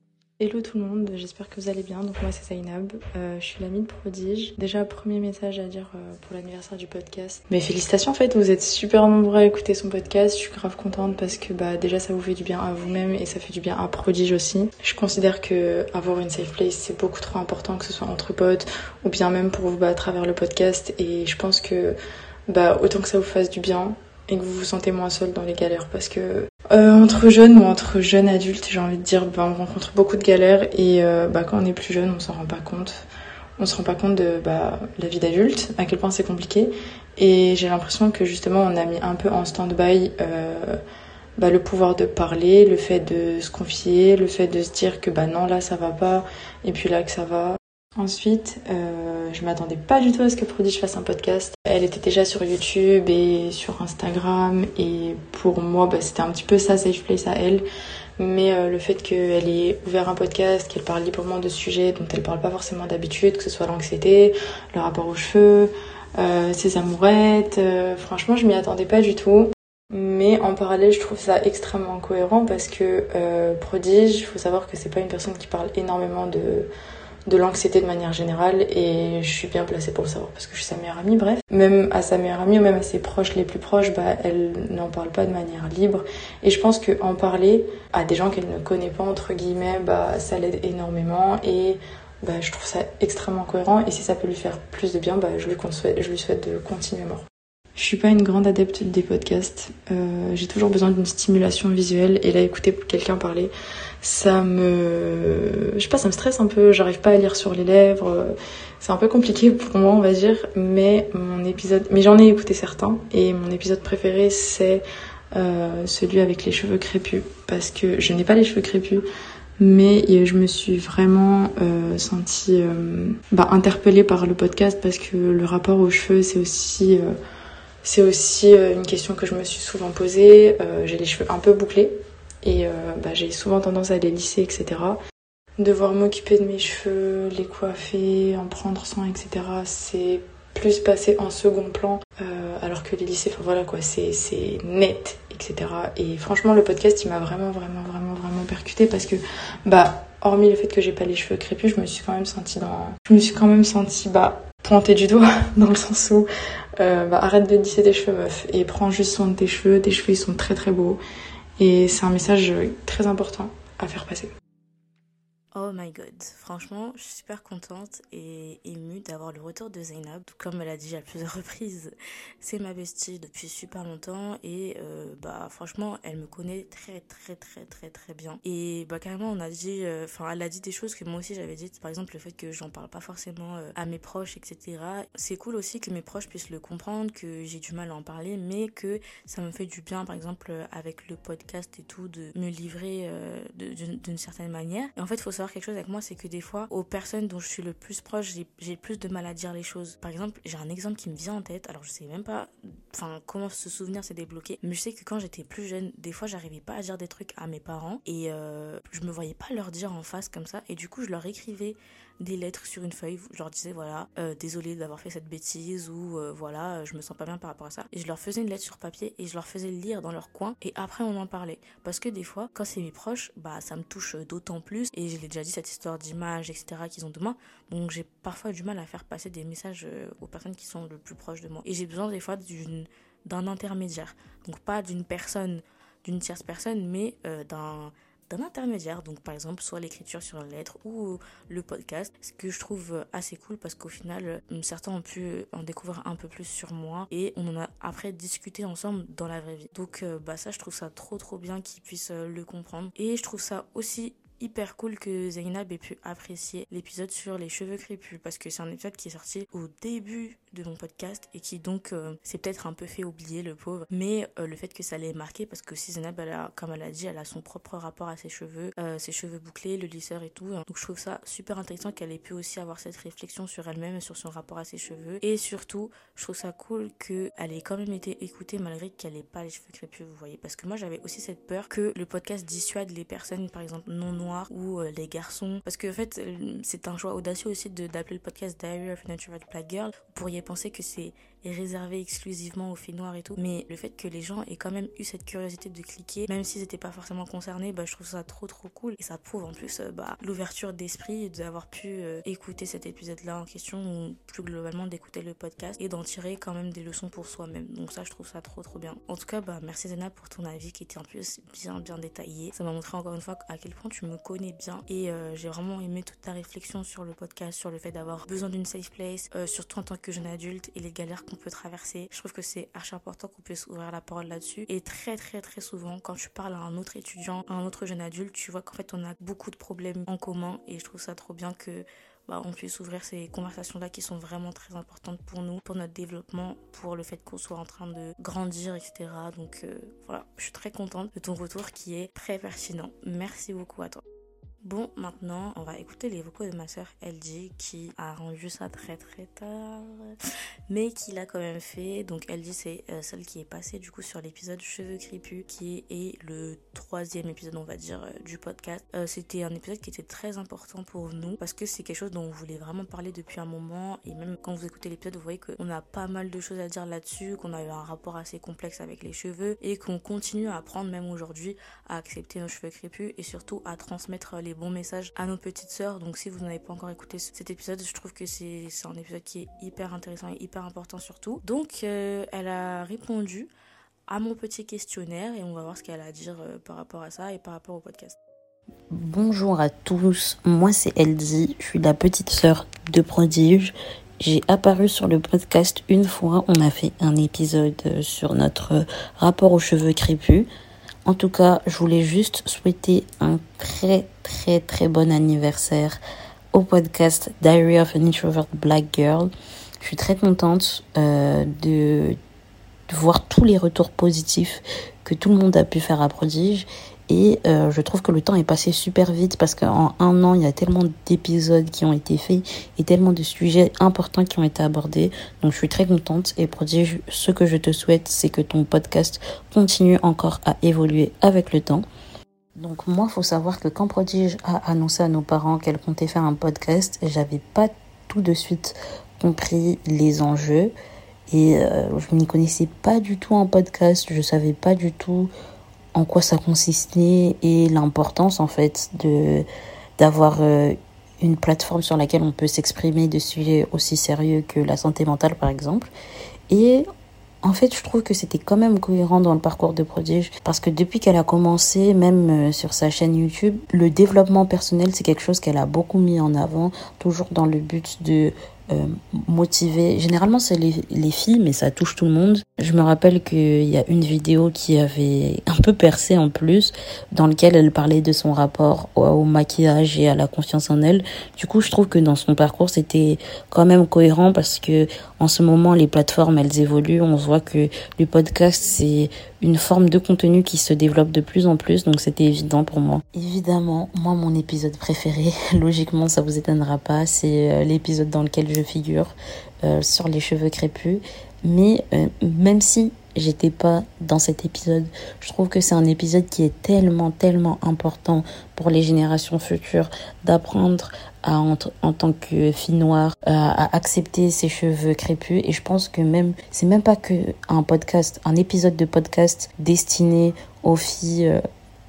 Hello tout le monde, j'espère que vous allez bien. Donc moi c'est Zainab, euh, je suis l'amie de Prodige. Déjà premier message à dire euh, pour l'anniversaire du podcast. Mais félicitations en fait, vous êtes super nombreux à écouter son podcast. Je suis grave contente parce que bah déjà ça vous fait du bien à vous-même et ça fait du bien à Prodige aussi. Je considère que avoir une safe place c'est beaucoup trop important que ce soit entre potes ou bien même pour vous battre à travers le podcast et je pense que bah autant que ça vous fasse du bien, et que vous vous sentez moins seul dans les galères parce que euh, entre jeunes ou entre jeunes adultes j'ai envie de dire bah, on rencontre beaucoup de galères et euh, bah, quand on est plus jeune on s'en rend pas compte. On se rend pas compte de bah, la vie d'adulte à quel point c'est compliqué. Et j'ai l'impression que justement on a mis un peu en stand-by euh, bah, le pouvoir de parler le fait de se confier le fait de se dire que bah non là ça va pas et puis là que ça va Ensuite, euh, je m'attendais pas du tout à ce que Prodige fasse un podcast. Elle était déjà sur YouTube et sur Instagram et pour moi, bah, c'était un petit peu ça, safe place à elle. Mais euh, le fait qu'elle ait ouvert un podcast, qu'elle parle librement de sujets dont elle parle pas forcément d'habitude, que ce soit l'anxiété, le rapport aux cheveux, euh, ses amourettes, euh, franchement, je m'y attendais pas du tout. Mais en parallèle, je trouve ça extrêmement cohérent parce que euh, Prodige, il faut savoir que c'est pas une personne qui parle énormément de de l'anxiété de manière générale et je suis bien placée pour le savoir parce que je suis sa meilleure amie bref. Même à sa meilleure amie ou même à ses proches les plus proches bah elle n'en parle pas de manière libre. Et je pense que en parler à des gens qu'elle ne connaît pas entre guillemets bah ça l'aide énormément et bah je trouve ça extrêmement cohérent et si ça peut lui faire plus de bien bah je lui souhaite je lui souhaite de continuer je suis pas une grande adepte des podcasts. Euh, j'ai toujours besoin d'une stimulation visuelle et là écouter quelqu'un parler, ça me, je sais pas, ça me stresse un peu. J'arrive pas à lire sur les lèvres. C'est un peu compliqué pour moi, on va dire. Mais mon épisode, mais j'en ai écouté certains et mon épisode préféré c'est euh, celui avec les cheveux crépus parce que je n'ai pas les cheveux crépus. Mais je me suis vraiment euh, sentie euh, bah, interpellée par le podcast parce que le rapport aux cheveux c'est aussi euh, c'est aussi euh, une question que je me suis souvent posée. Euh, j'ai les cheveux un peu bouclés et euh, bah, j'ai souvent tendance à les lisser, etc. Devoir m'occuper de mes cheveux, les coiffer, en prendre soin, etc. C'est plus passé en second plan, alors que les lisser, enfin voilà quoi, c'est net, etc. Et franchement, le podcast, il m'a vraiment, vraiment, vraiment, vraiment percuté parce que, bah, hormis le fait que j'ai pas les cheveux crépus, je me suis quand même sentie dans, je me suis quand même sentie, bah, pointée du doigt dans le sens où euh, bah, arrête de lisser tes cheveux meuf et prends juste soin de tes cheveux. Tes cheveux ils sont très très beaux et c'est un message très important à faire passer. Oh my god, franchement, je suis super contente et émue d'avoir le retour de Zainab. Comme elle a dit à plusieurs reprises, c'est ma bestie depuis super longtemps et euh, bah franchement, elle me connaît très très très très très bien. Et bah carrément, on a dit, euh, enfin, elle a dit des choses que moi aussi j'avais dites. Par exemple, le fait que j'en parle pas forcément euh, à mes proches, etc. C'est cool aussi que mes proches puissent le comprendre, que j'ai du mal à en parler, mais que ça me fait du bien, par exemple, avec le podcast et tout, de me livrer d'une certaine manière. En fait, faut savoir quelque chose avec moi, c'est que des fois, aux personnes dont je suis le plus proche, j'ai plus de mal à dire les choses. Par exemple, j'ai un exemple qui me vient en tête. Alors, je sais même pas, enfin, comment ce souvenir s'est débloqué. Mais je sais que quand j'étais plus jeune, des fois, j'arrivais pas à dire des trucs à mes parents et euh, je me voyais pas leur dire en face comme ça. Et du coup, je leur écrivais des lettres sur une feuille. Je leur disais voilà, euh, désolé d'avoir fait cette bêtise ou euh, voilà, je me sens pas bien par rapport à ça. Et je leur faisais une lettre sur papier et je leur faisais lire dans leur coin et après on en parlait. Parce que des fois, quand c'est mes proches, bah ça me touche d'autant plus et je l'ai déjà dit cette histoire d'image, etc. qu'ils ont de moi. Donc j'ai parfois du mal à faire passer des messages euh, aux personnes qui sont le plus proches de moi. Et j'ai besoin des fois d'une d'un intermédiaire. Donc pas d'une personne, d'une tierce personne, mais d'un d'un intermédiaire. Donc par exemple, soit l'écriture sur une lettre ou le podcast. Ce que je trouve assez cool parce qu'au final, euh, certains ont pu en découvrir un peu plus sur moi et on en a après discuté ensemble dans la vraie vie. Donc euh, bah ça, je trouve ça trop trop bien qu'ils puissent euh, le comprendre. Et je trouve ça aussi hyper cool que Zainab ait pu apprécier l'épisode sur les cheveux crépus parce que c'est un épisode qui est sorti au début de mon podcast et qui donc euh, s'est peut-être un peu fait oublier le pauvre mais euh, le fait que ça l'ait marqué parce que si comme elle a dit elle a son propre rapport à ses cheveux euh, ses cheveux bouclés le lisseur et tout donc je trouve ça super intéressant qu'elle ait pu aussi avoir cette réflexion sur elle-même sur son rapport à ses cheveux et surtout je trouve ça cool qu'elle ait quand même été écoutée malgré qu'elle ait pas les cheveux crépus vous voyez parce que moi j'avais aussi cette peur que le podcast dissuade les personnes par exemple non noires ou euh, les garçons. Parce que en fait, c'est un choix audacieux aussi d'appeler le podcast Diary of a Natural Black Girl. Vous pourriez penser que c'est est réservé exclusivement aux filles noires et tout. Mais le fait que les gens aient quand même eu cette curiosité de cliquer, même s'ils n'étaient pas forcément concernés, bah, je trouve ça trop trop cool. Et ça prouve en plus euh, bah, l'ouverture d'esprit d'avoir pu euh, écouter cet épisode-là en question ou plus globalement d'écouter le podcast et d'en tirer quand même des leçons pour soi-même. Donc ça, je trouve ça trop trop bien. En tout cas, bah, merci Zena pour ton avis qui était en plus bien bien détaillé. Ça m'a montré encore une fois à quel point tu me connais bien et euh, j'ai vraiment aimé toute ta réflexion sur le podcast, sur le fait d'avoir besoin d'une safe place, surtout en tant que jeune adulte et les galères peut traverser. Je trouve que c'est archi important qu'on puisse ouvrir la parole là-dessus. Et très très très souvent, quand tu parles à un autre étudiant, à un autre jeune adulte, tu vois qu'en fait on a beaucoup de problèmes en commun. Et je trouve ça trop bien que bah, on puisse ouvrir ces conversations-là qui sont vraiment très importantes pour nous, pour notre développement, pour le fait qu'on soit en train de grandir, etc. Donc euh, voilà, je suis très contente de ton retour qui est très pertinent. Merci beaucoup à toi. Bon, maintenant, on va écouter les vocaux de ma soeur LG qui a rendu ça très très tard, mais qui l'a quand même fait. Donc LG, c'est euh, celle qui est passée du coup sur l'épisode Cheveux crépus, qui est le troisième épisode, on va dire, euh, du podcast. Euh, c'était un épisode qui était très important pour nous parce que c'est quelque chose dont on voulait vraiment parler depuis un moment. Et même quand vous écoutez l'épisode, vous voyez qu'on a pas mal de choses à dire là-dessus, qu'on a eu un rapport assez complexe avec les cheveux et qu'on continue à apprendre même aujourd'hui à accepter nos cheveux crépus et surtout à transmettre les bons messages à nos petites sœurs. Donc si vous n'avez pas encore écouté cet épisode, je trouve que c'est un épisode qui est hyper intéressant et hyper important surtout. Donc euh, elle a répondu à mon petit questionnaire et on va voir ce qu'elle a à dire euh, par rapport à ça et par rapport au podcast. Bonjour à tous, moi c'est Elsie, je suis la petite sœur de Prodige. J'ai apparu sur le podcast une fois, on a fait un épisode sur notre rapport aux cheveux crépus. En tout cas, je voulais juste souhaiter un très très très bon anniversaire au podcast Diary of an Introvert Black Girl. Je suis très contente euh, de, de, voir tous les retours positifs que tout le monde a pu faire à Prodige et euh, je trouve que le temps est passé super vite parce qu'en un an, il y a tellement d'épisodes qui ont été faits et tellement de sujets importants qui ont été abordés. Donc je suis très contente et pour dire ce que je te souhaite, c'est que ton podcast continue encore à évoluer avec le temps. Donc moi, faut savoir que quand Prodige a annoncé à nos parents qu'elle comptait faire un podcast, j'avais pas tout de suite compris les enjeux et euh, je n'y connaissais pas du tout en podcast, je savais pas du tout en quoi ça consistait et l'importance en fait de d'avoir euh, une plateforme sur laquelle on peut s'exprimer de sujets aussi sérieux que la santé mentale par exemple. Et En fait, je trouve que c'était quand même cohérent dans le parcours de Prodige parce que depuis qu'elle a commencé, même euh, sur sa chaîne YouTube, le développement personnel, c'est quelque chose qu'elle a beaucoup mis en avant, toujours dans le but de euh. Généralement, c'est les, les, filles, mais ça touche tout le monde. Je me rappelle qu'il y a une vidéo qui avait un peu percé en plus, dans lequel elle parlait de son rapport au, au, maquillage et à la confiance en elle. Du coup, je trouve que dans son parcours, c'était quand même cohérent parce que en ce moment, les plateformes, elles évoluent. On voit que le podcast, c'est une forme de contenu qui se développe de plus en plus, donc c'était évident pour moi. Évidemment, moi, mon épisode préféré, logiquement, ça vous étonnera pas, c'est euh, l'épisode dans lequel je figure euh, sur les cheveux crépus. Mais euh, même si j'étais pas dans cet épisode, je trouve que c'est un épisode qui est tellement, tellement important pour les générations futures d'apprendre à, en, en, tant que fille noire à, à, accepter ses cheveux crépus et je pense que même c'est même pas que un podcast un épisode de podcast destiné aux filles euh,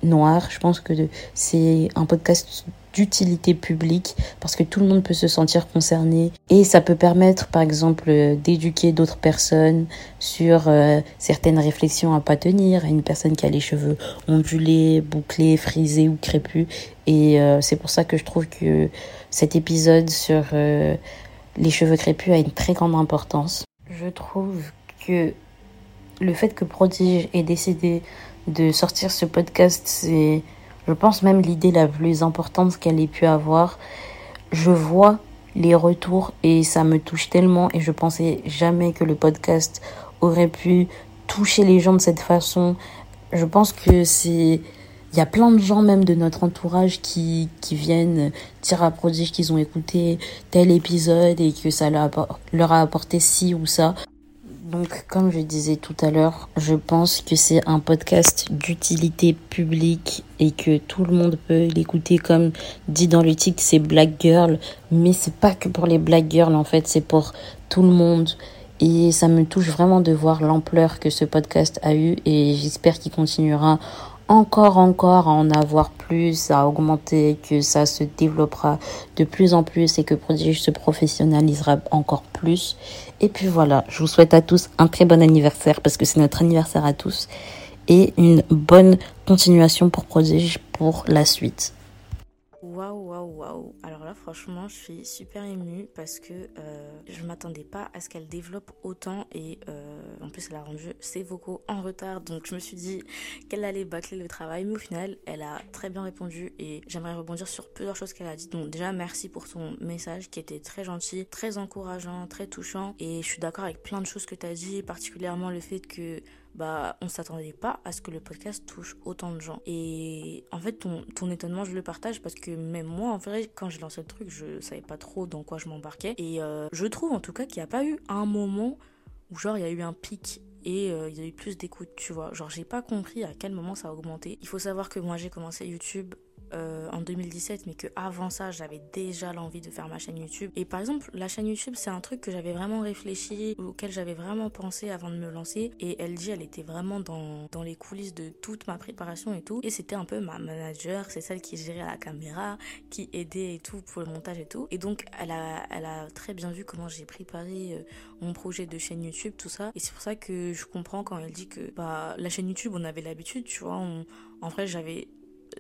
noires je pense que c'est un podcast d'utilité publique parce que tout le monde peut se sentir concerné et ça peut permettre par exemple d'éduquer d'autres personnes sur euh, certaines réflexions à pas tenir à une personne qui a les cheveux ondulés, bouclés, frisés ou crépus et euh, c'est pour ça que je trouve que cet épisode sur euh, les cheveux crépus a une très grande importance. Je trouve que le fait que Prodige ait décidé de sortir ce podcast, c'est, je pense, même l'idée la plus importante qu'elle ait pu avoir. Je vois les retours et ça me touche tellement et je pensais jamais que le podcast aurait pu toucher les gens de cette façon. Je pense que c'est il y a plein de gens même de notre entourage qui, qui viennent dire à Prodige qu'ils ont écouté tel épisode et que ça leur a, apporté ci ou ça. Donc, comme je disais tout à l'heure, je pense que c'est un podcast d'utilité publique et que tout le monde peut l'écouter. Comme dit dans le titre, c'est Black Girl, mais c'est pas que pour les Black Girls en fait, c'est pour tout le monde. Et ça me touche vraiment de voir l'ampleur que ce podcast a eu et j'espère qu'il continuera encore, encore à en avoir plus, à augmenter, que ça se développera de plus en plus et que Prodige se professionnalisera encore plus. Et puis voilà, je vous souhaite à tous un très bon anniversaire parce que c'est notre anniversaire à tous et une bonne continuation pour Prodige pour la suite. Waouh, waouh, waouh. Alors là, franchement, je suis super émue parce que euh, je m'attendais pas à ce qu'elle développe autant et euh, en plus, elle a rendu ses vocaux en retard. Donc, je me suis dit qu'elle allait bâcler le travail, mais au final, elle a très bien répondu et j'aimerais rebondir sur plusieurs choses qu'elle a dit. Donc, déjà, merci pour ton message qui était très gentil, très encourageant, très touchant et je suis d'accord avec plein de choses que tu as dit, particulièrement le fait que bah on s'attendait pas à ce que le podcast touche autant de gens. Et en fait ton, ton étonnement je le partage parce que même moi en fait quand j'ai lancé le truc je savais pas trop dans quoi je m'embarquais. Et euh, je trouve en tout cas qu'il n'y a pas eu un moment où genre il y a eu un pic et euh, il y a eu plus d'écoute tu vois. Genre j'ai pas compris à quel moment ça a augmenté. Il faut savoir que moi j'ai commencé YouTube euh, en 2017, mais que avant ça, j'avais déjà l'envie de faire ma chaîne YouTube. Et par exemple, la chaîne YouTube, c'est un truc que j'avais vraiment réfléchi, auquel j'avais vraiment pensé avant de me lancer. Et elle dit, elle était vraiment dans, dans les coulisses de toute ma préparation et tout. Et c'était un peu ma manager, c'est celle qui gérait la caméra, qui aidait et tout pour le montage et tout. Et donc, elle a, elle a très bien vu comment j'ai préparé euh, mon projet de chaîne YouTube, tout ça. Et c'est pour ça que je comprends quand elle dit que bah, la chaîne YouTube, on avait l'habitude, tu vois. En vrai, j'avais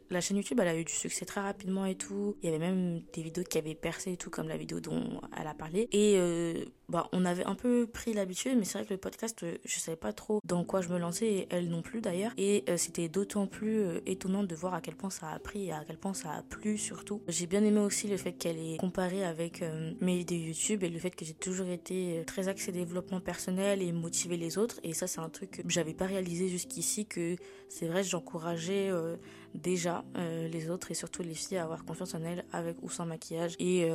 la chaîne YouTube, elle a eu du succès très rapidement et tout. Il y avait même des vidéos qui avaient percé et tout, comme la vidéo dont elle a parlé. Et euh, bah, on avait un peu pris l'habitude, mais c'est vrai que le podcast, euh, je savais pas trop dans quoi je me lançais, et elle non plus d'ailleurs. Et euh, c'était d'autant plus euh, étonnant de voir à quel point ça a pris et à quel point ça a plu surtout. J'ai bien aimé aussi le fait qu'elle ait comparé avec mes vidéos YouTube et le fait que j'ai toujours été très axé développement personnel et motiver les autres. Et ça, c'est un truc que j'avais pas réalisé jusqu'ici, que c'est vrai, j'encourageais déjà les autres et surtout les filles à avoir confiance en elles avec ou sans maquillage et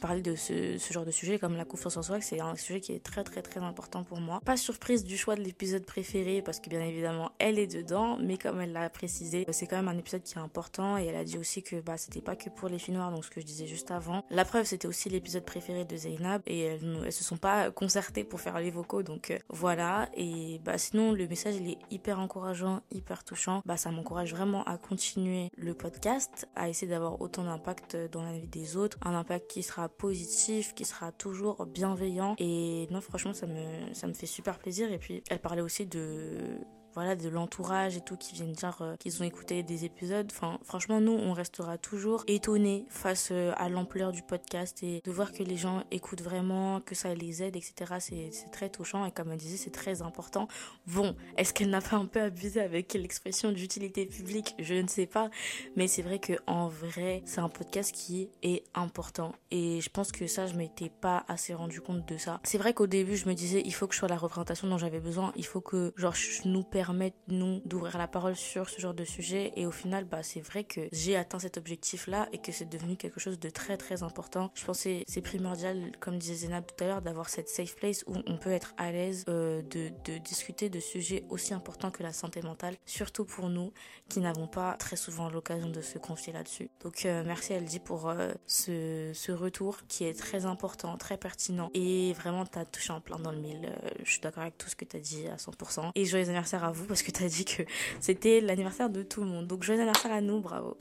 parler de ce, genre de sujet comme la confiance en soi c'est un sujet qui est très très très important pour moi. Pas surprise du choix de l'épisode préféré parce que bien évidemment elle est dedans mais comme elle l'a précisé c'est quand même un épisode qui est important et elle a dit aussi que bah c'était pas que pour les filles noires donc ce que je disais juste avant. La preuve c'était aussi l'épisode préféré de Zainab et elles, se sont pas concertées pour faire les vocaux donc euh, voilà. Et bah sinon le message il est hyper encourageant hyper touchant. Bah ça m'encourage vraiment à continuer le podcast, à essayer d'avoir autant d'impact dans la vie des autres, un impact qui sera positif, qui sera toujours bienveillant. Et non, franchement, ça me, ça me fait super plaisir. Et puis, elle parlait aussi de voilà, de l'entourage et tout qui viennent dire euh, qu'ils ont écouté des épisodes. Enfin, franchement, nous, on restera toujours étonnés face euh, à l'ampleur du podcast et de voir que les gens écoutent vraiment, que ça les aide, etc. C'est très touchant et comme elle disait, c'est très important. Bon, est-ce qu'elle n'a pas un peu abusé avec l'expression d'utilité publique? Je ne sais pas, mais c'est vrai que en vrai, c'est un podcast qui est important et je pense que ça, je m'étais pas assez rendu compte de ça. C'est vrai qu'au début, je me disais, il faut que je sois la représentation dont j'avais besoin, il faut que genre je nous permettre nous d'ouvrir la parole sur ce genre de sujet. Et au final bah c'est vrai que j'ai atteint cet objectif là et que c'est devenu quelque chose de très très important. Je pense que c'est primordial comme disait Zénab tout à l'heure d'avoir cette safe place où on peut être à l'aise euh, de, discuter de sujets aussi importants que la santé mentale surtout pour nous qui n'avons pas très souvent l'occasion de se confier là-dessus. Donc euh, merci elle dit pour euh, ce, ce retour qui est très important très pertinent. Et vraiment t'as touché en plein dans le mille. Je suis d'accord avec tout ce que t'as dit à 100% et joyeux anniversaire à vous parce que tu as dit que c'était l'anniversaire de tout le monde. Donc joyeux anniversaire à nous, bravo.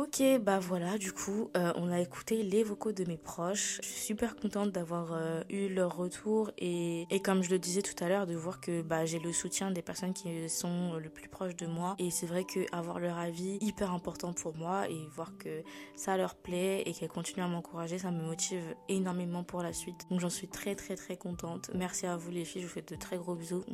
Ok, bah voilà, du coup, euh, on a écouté les vocaux de mes proches. Je suis super contente d'avoir euh, eu leur retour et, comme je le disais tout à l'heure, de voir que bah, j'ai le soutien des personnes qui sont le plus proches de moi. Et c'est vrai que avoir leur avis hyper important pour moi et voir que ça leur plaît et qu'elles continuent à m'encourager, ça me motive énormément pour la suite. Donc j'en suis très très très contente. Merci à vous les filles, je vous fais de très gros bisous.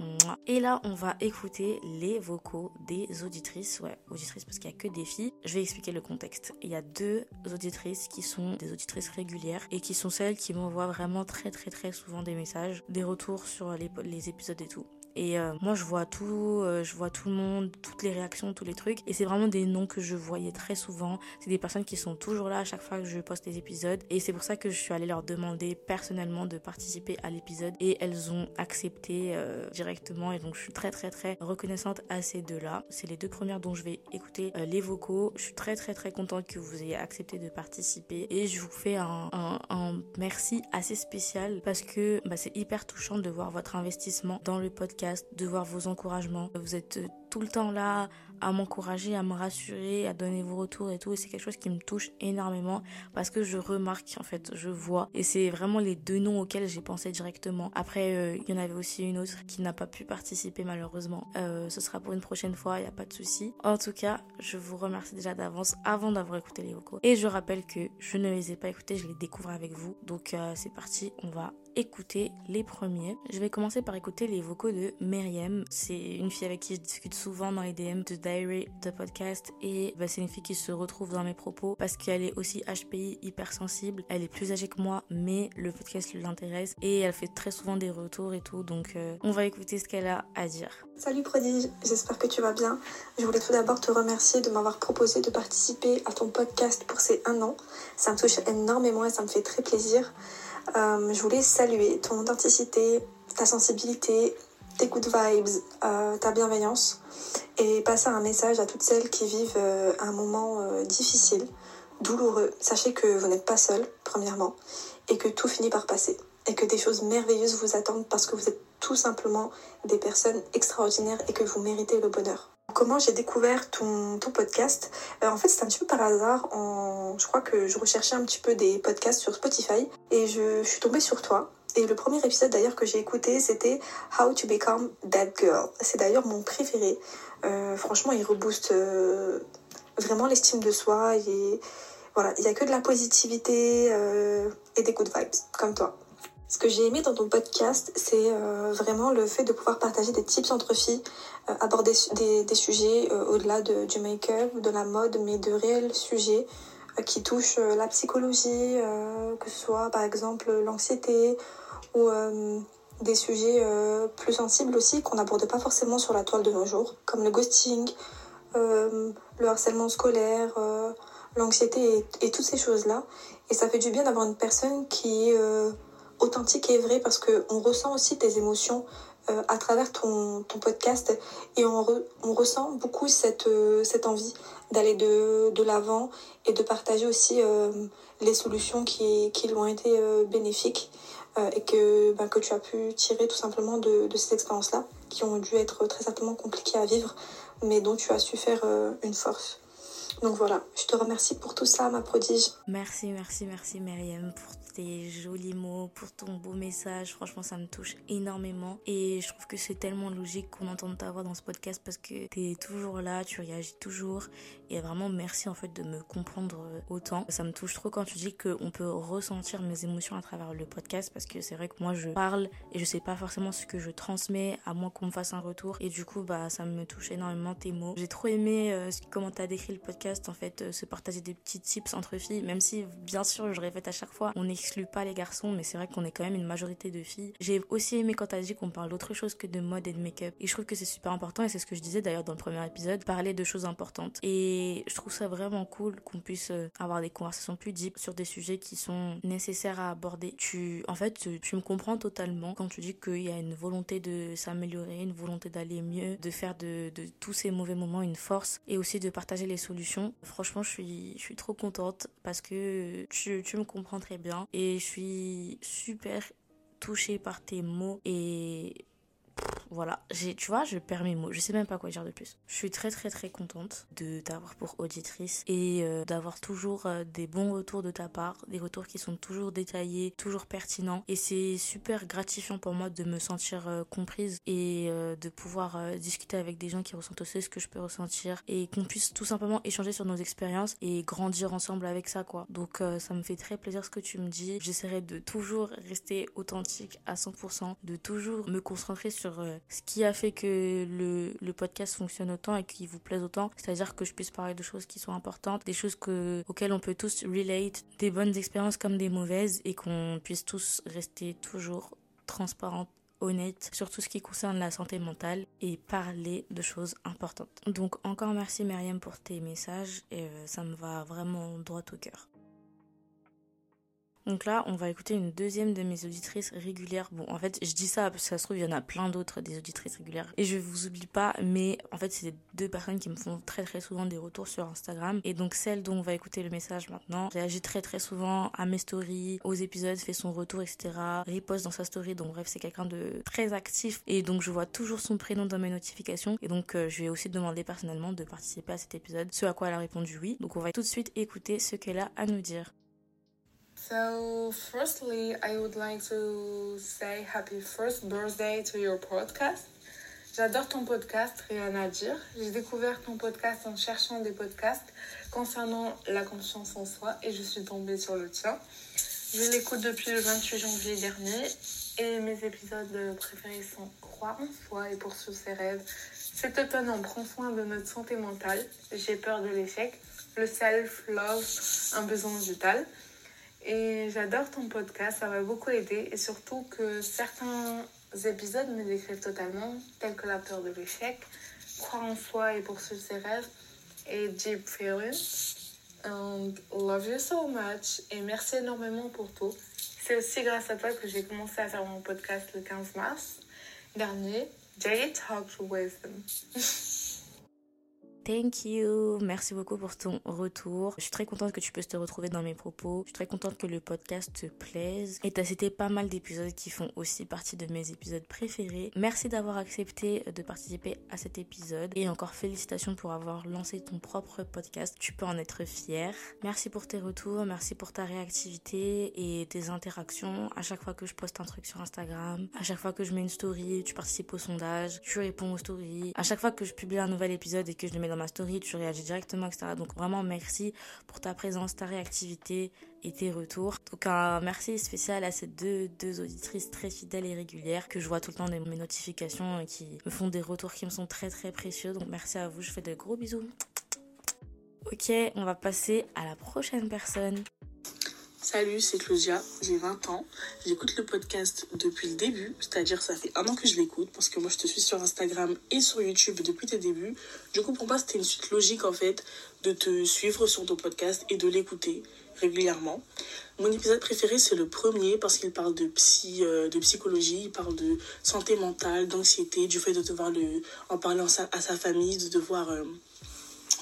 Et là, on va écouter les vocaux des auditrices. Ouais, auditrices parce qu'il n'y a que des filles. Je vais expliquer le contexte. Il y a deux auditrices qui sont des auditrices régulières et qui sont celles qui m'envoient vraiment très très très souvent des messages, des retours sur les, les épisodes et tout. Et euh, moi, je vois tout, euh, je vois tout le monde, toutes les réactions, tous les trucs. Et c'est vraiment des noms que je voyais très souvent. C'est des personnes qui sont toujours là à chaque fois que je poste des épisodes. Et c'est pour ça que je suis allée leur demander personnellement de participer à l'épisode. Et elles ont accepté euh, directement. Et donc, je suis très, très, très reconnaissante à ces deux-là. C'est les deux premières dont je vais écouter les vocaux. Je suis très, très, très contente que vous ayez accepté de participer. Et je vous fais un, un, un merci assez spécial parce que bah, c'est hyper touchant de voir votre investissement dans le podcast de voir vos encouragements. Vous êtes tout le temps là à m'encourager, à me rassurer, à donner vos retours et tout. Et c'est quelque chose qui me touche énormément parce que je remarque, en fait, je vois. Et c'est vraiment les deux noms auxquels j'ai pensé directement. Après, euh, il y en avait aussi une autre qui n'a pas pu participer malheureusement. Euh, ce sera pour une prochaine fois, il n'y a pas de souci. En tout cas, je vous remercie déjà d'avance avant d'avoir écouté les vocaux. Et je rappelle que je ne les ai pas écoutés, je les découvre avec vous. Donc euh, c'est parti, on va écouter les premiers. Je vais commencer par écouter les vocaux de Myriam. C'est une fille avec qui je discute souvent dans les DM de Diary de podcast et bah, c'est une fille qui se retrouve dans mes propos parce qu'elle est aussi HPI hypersensible. Elle est plus âgée que moi mais le podcast l'intéresse et elle fait très souvent des retours et tout donc euh, on va écouter ce qu'elle a à dire. Salut Prodige, j'espère que tu vas bien. Je voulais tout d'abord te remercier de m'avoir proposé de participer à ton podcast pour ces un an. Ça me touche énormément et ça me fait très plaisir. Euh, je voulais saluer ton authenticité, ta sensibilité, tes good vibes, euh, ta bienveillance et passer un message à toutes celles qui vivent euh, un moment difficile, douloureux. Sachez que vous n'êtes pas seul, premièrement, et que tout finit par passer et que des choses merveilleuses vous attendent parce que vous êtes tout simplement des personnes extraordinaires et que vous méritez le bonheur. Comment j'ai découvert ton, podcast? Euh, En fait, c'est un petit peu par hasard. Je crois que je recherchais un petit peu des podcasts sur Spotify et je, suis tombée sur toi. Et le premier épisode d'ailleurs que j'ai écouté, c'était How to Become That Girl. C'est d'ailleurs mon préféré. Euh, franchement, il rebooste euh, vraiment l'estime de soi. Et voilà, il n'y a que de la positivité et des good vibes, comme toi. Ce que j'ai aimé dans ton podcast, c'est euh, vraiment le fait de pouvoir partager des tips entre filles, euh, aborder des, sujets euh, au-delà de, du make-up, de la mode, mais de réels sujets qui touchent la psychologie, que ce soit par exemple l'anxiété ou des sujets plus sensibles aussi qu'on n'aborde pas forcément sur la toile de nos jours, comme le ghosting, le harcèlement scolaire, l'anxiété et, toutes ces choses-là. Et ça fait du bien d'avoir une personne qui authentique et vrai parce qu'on ressent aussi tes émotions euh, à travers ton, podcast et on, on ressent beaucoup cette, euh, cette envie d'aller de, de l'avant et de partager aussi euh, les solutions qui, qui lui ont été bénéfiques et que, ben, que tu as pu tirer tout simplement de, de ces expériences-là qui ont dû être très certainement compliquées à vivre mais dont tu as su faire une force. Donc voilà, je te remercie pour tout ça, ma prodige. Merci, merci, merci Myriam pour tes jolis mots, pour ton beau message. Franchement, ça me touche énormément. Et je trouve que c'est tellement logique qu'on entende ta voix dans ce podcast parce que tu es toujours là, tu réagis toujours. Et vraiment, merci en fait de me comprendre autant. Ça me touche trop quand tu dis qu'on peut ressentir mes émotions à travers le podcast parce que c'est vrai que moi je parle et je sais pas forcément ce que je transmets à moins qu'on me fasse un retour. Et du coup, bah ça me touche énormément tes mots. J'ai trop aimé euh, comment tu as décrit le podcast, en fait, euh, se partager des petits tips entre filles, même si bien sûr, je répète à chaque fois, on n'exclut pas les garçons, mais c'est vrai qu'on est quand même une majorité de filles. J'ai aussi aimé quand tu as dit qu'on parle d'autre chose que de mode et de make-up. Et je trouve que c'est super important et c'est ce que je disais d'ailleurs dans le premier épisode, parler de choses importantes. Je trouve ça vraiment cool qu'on puisse euh, avoir des conversations plus deep sur des sujets qui sont nécessaires à aborder. Tu, en fait, tu, me comprends totalement quand tu dis qu'il y a une volonté de s'améliorer, une volonté d'aller mieux, de faire de, tous ces mauvais moments une force et aussi de partager les solutions. Franchement, je suis, je suis trop contente parce que tu, tu me comprends très bien et je suis super touchée par tes mots et voilà, j'ai, tu vois, je perds mes mots. Je sais même pas quoi dire de plus. Je suis très très très contente de t'avoir pour auditrice et euh, d'avoir toujours euh, des bons retours de ta part, des retours qui sont toujours détaillés, toujours pertinents. Et c'est super gratifiant pour moi de me sentir euh, comprise et de pouvoir discuter avec des gens qui ressentent aussi ce que je peux ressentir et qu'on puisse tout simplement échanger sur nos expériences et grandir ensemble avec ça, quoi. Donc ça me fait très plaisir ce que tu me dis. J'essaierai de toujours rester authentique à 100%, de toujours me concentrer sur ce qui a fait que le, podcast fonctionne autant et qu'il vous plaise autant. C'est-à-dire que je puisse parler de choses qui sont importantes, des choses que, auxquelles on peut tous relate, des bonnes expériences comme des mauvaises et qu'on puisse tous rester toujours transparents honnête sur tout ce qui concerne la santé mentale et parler de choses importantes. Donc encore merci Myriam pour tes messages et euh, ça me va vraiment droit au cœur. Donc là, on va écouter une deuxième de mes auditrices régulières. Bon, en fait, je dis ça parce que ça se trouve, il y en a plein d'autres des auditrices régulières. Et je vous oublie pas, mais en fait, c'est deux personnes qui me font très très souvent des retours sur Instagram. Et donc, celle dont on va écouter le message maintenant réagit très très souvent à mes stories, aux épisodes, fait son retour, etc. Riposte dans sa story. Donc, bref, c'est quelqu'un de très actif. Et donc, je vois toujours son prénom dans mes notifications. Et donc, euh, je lui ai aussi demandé personnellement de participer à cet épisode. Ce à quoi elle a répondu oui. Donc, on va tout de suite écouter ce qu'elle a à nous dire. So, firstly, I would like to say happy first birthday to your podcast. J'adore ton podcast, rien à dire. J'ai découvert ton podcast en cherchant des podcasts concernant la confiance en soi et je suis tombée sur le tien. Je l'écoute depuis le 28 janvier dernier et mes épisodes préférés sont Croire en soi et poursuivre ses rêves. Cet automne, on prend soin de notre santé mentale. J'ai peur de l'échec. Le self-love, un besoin vital. Et j'adore ton podcast, ça m'a beaucoup aidé. Et surtout que certains épisodes me décrivent totalement, tels que la peur de l'échec, croire en soi et poursuivre ses rêves, et deep feelings. And love you so much. Et merci énormément pour tout. C'est aussi grâce à toi que j'ai commencé à faire mon podcast le 15 mars dernier. Jay Talk Wisdom. Thank you. Merci beaucoup pour ton retour. Je suis très contente que tu puisses te retrouver dans mes propos. Je suis très contente que le podcast te plaise. Et t'as cité pas mal d'épisodes qui font aussi partie de mes épisodes préférés. Merci d'avoir accepté de participer à cet épisode. Et encore félicitations pour avoir lancé ton propre podcast. Tu peux en être fier. Merci pour tes retours. Merci pour ta réactivité et tes interactions. À chaque fois que je poste un truc sur Instagram, à chaque fois que je mets une story, tu participes au sondage, tu réponds aux stories. À chaque fois que je publie un nouvel épisode et que je le mets ma story, tu réagis directement, etc. Donc vraiment merci pour ta présence, ta réactivité et tes retours. Donc un merci spécial à ces deux, deux auditrices très fidèles et régulières que je vois tout le temps dans mes notifications et qui me font des retours qui me sont très très précieux. Donc merci à vous, je fais de gros bisous. Ok, on va passer à la prochaine personne. Salut, c'est Claudia, j'ai 20 ans. J'écoute le podcast depuis le début, c'est-à-dire ça fait un an que je l'écoute parce que moi je te suis sur Instagram et sur YouTube depuis tes débuts. Coup, pour moi, c'était une suite logique en fait de te suivre sur ton podcast et de l'écouter régulièrement. Mon épisode préféré, c'est le premier parce qu'il parle de, psy, euh, de psychologie, il parle de santé mentale, d'anxiété, du fait de devoir le, en parler à sa famille, de devoir euh,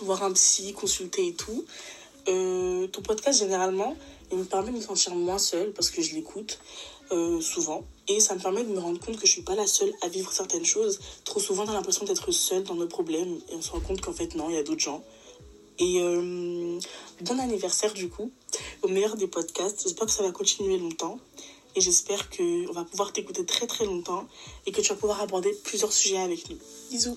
voir un psy, consulter et tout. Euh, ton podcast, généralement, il me permet de me sentir moins seule parce que je l'écoute euh, souvent. Et ça me permet de me rendre compte que je suis pas la seule à vivre certaines choses. Trop souvent, on a l'impression d'être seule dans nos problèmes et on se rend compte qu'en fait, non, il y a d'autres gens. Et euh, bon anniversaire du coup, au meilleur des podcasts. J'espère que ça va continuer longtemps. Et j'espère qu'on va pouvoir t'écouter très très longtemps et que tu vas pouvoir aborder plusieurs sujets avec nous. Bisous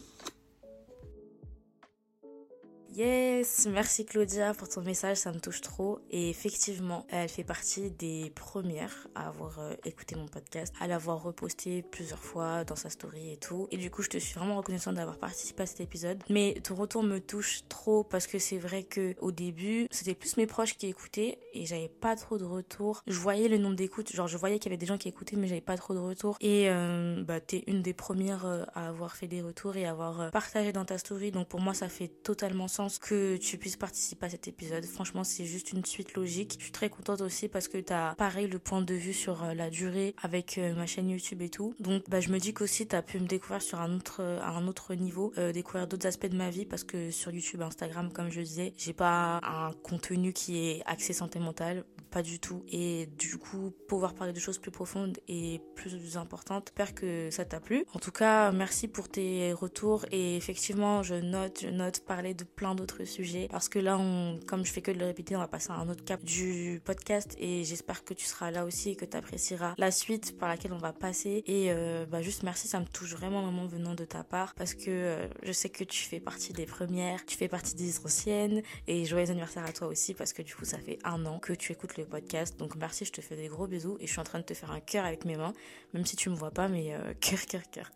Yes, merci Claudia pour ton message, ça me touche trop. Et effectivement, elle fait partie des premières à avoir euh, écouté mon podcast, à l'avoir reposté plusieurs fois dans sa story et tout. Et du coup, je te suis vraiment reconnaissante d'avoir participé à cet épisode. Mais ton retour me touche trop parce que c'est vrai que au début, c'était plus mes proches qui écoutaient et j'avais pas trop de retour. Je voyais le nombre d'écoutes, genre je voyais qu'il y avait des gens qui écoutaient, mais j'avais pas trop de retour. Et euh, bah t'es une des premières euh, à avoir fait des retours et à avoir partagé dans ta story. Donc pour moi, ça fait totalement sens que tu puisses participer à cet épisode. Franchement, c'est juste une suite logique. Je suis très contente aussi parce que tu as pareil le point de vue sur euh, la durée avec euh, ma chaîne YouTube et tout. Donc bah, je me dis qu'aussi tu as pu me découvrir sur un autre, à un autre niveau, euh, découvrir d'autres aspects de ma vie parce que sur YouTube, Instagram, comme je disais, j'ai pas un contenu qui est axé santé mentale pas du tout. Et du coup, pouvoir parler de choses plus profondes et plus importantes, j'espère que ça t'a plu. En tout cas, merci pour tes retours et effectivement, je note, je note parler de plein d'autres sujets parce que là, on, comme je fais que de le répéter, on va passer à un autre cap du podcast et j'espère que tu seras là aussi et que tu apprécieras la suite par laquelle on va passer. Et euh, bah, juste merci, ça me touche vraiment moment venant de ta part parce que euh, je sais que tu fais partie des premières, tu fais partie des anciennes et joyeux anniversaire à toi aussi parce que du coup, ça fait un an que tu écoutes le podcast. Donc merci, je te fais des gros bisous et je suis en train de te faire un cœur avec mes mains, même si tu me vois pas, mais euh, cœur, cœur, cœur.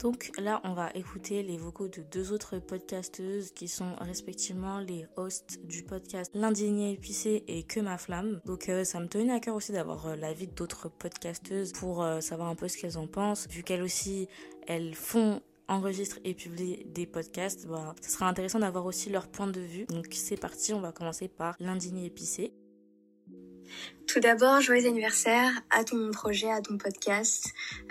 Donc là, on va écouter les vocaux de deux autres podcasteuses qui sont respectivement les hosts du podcast L'indigné épicé et Que ma flamme. Donc euh, ça me tenait à cœur aussi d'avoir euh, l'avis d'autres podcasteuses pour savoir un peu ce qu'elles en pensent, vu qu'elles aussi elles font enregistrent et publient des podcasts, bah, ce sera intéressant d'avoir aussi leur point de vue. Donc c'est parti, on va commencer par l'indigné épicé. Tout d'abord, joyeux anniversaire à ton projet, à ton podcast.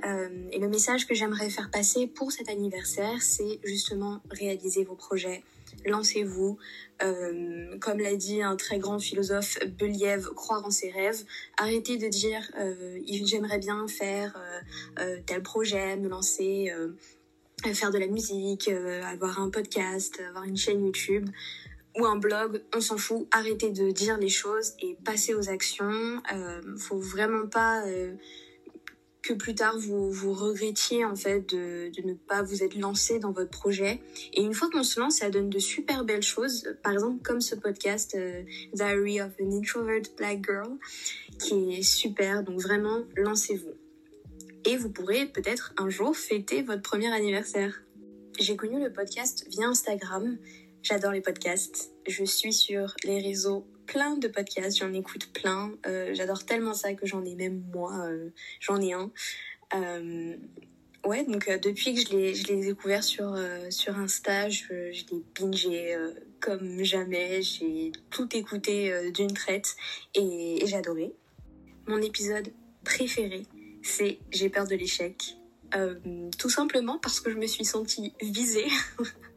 Euh, et le message que j'aimerais faire passer pour cet anniversaire, c'est justement réaliser vos projets. Lancez-vous. Euh, comme l'a dit un très grand philosophe, Believ, croire en ses rêves. Arrêtez de dire euh, j'aimerais bien faire tel projet, me lancer, faire de la musique, avoir un podcast, avoir une chaîne YouTube ou un blog, on s'en fout. Arrêtez de dire les choses et passez aux actions. Euh, faut vraiment pas euh, que plus tard vous vous regrettiez en fait de, ne pas vous être lancé dans votre projet. Et une fois qu'on se lance, ça donne de super belles choses. Par exemple, comme ce podcast euh, Diary of an Introvert Black Girl, qui est super. Donc vraiment, lancez-vous. Et vous pourrez peut-être un jour fêter votre premier anniversaire. J'ai connu le podcast via Instagram J'adore les podcasts. Je suis sur les réseaux plein de podcasts, j'en écoute plein. Euh, j'adore tellement ça que j'en ai même moi, euh, j'en ai un. Euh, ouais, donc depuis que je l'ai, découvert sur, sur Insta, je, je l'ai bingé comme jamais. J'ai tout écouté d'une traite et, et j'ai adoré. Mon épisode préféré, c'est J'ai peur de l'échec. tout simplement parce que je me suis sentie visée.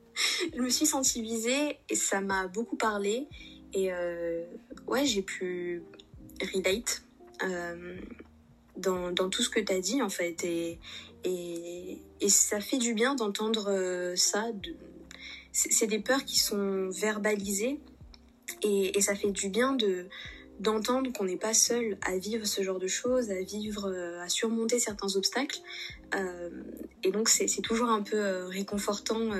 je me suis sentie visée et ça m'a beaucoup parlé. Et euh, ouais, j'ai pu relate euh, dans, tout ce que tu as dit en fait. Et, et, ça fait du bien d'entendre euh, ça. C'est des peurs qui sont verbalisées et, et ça fait du bien de d'entendre qu'on n'est pas seul à vivre ce genre de choses, à vivre, à surmonter certains obstacles. Euh, et donc c'est toujours un peu euh, réconfortant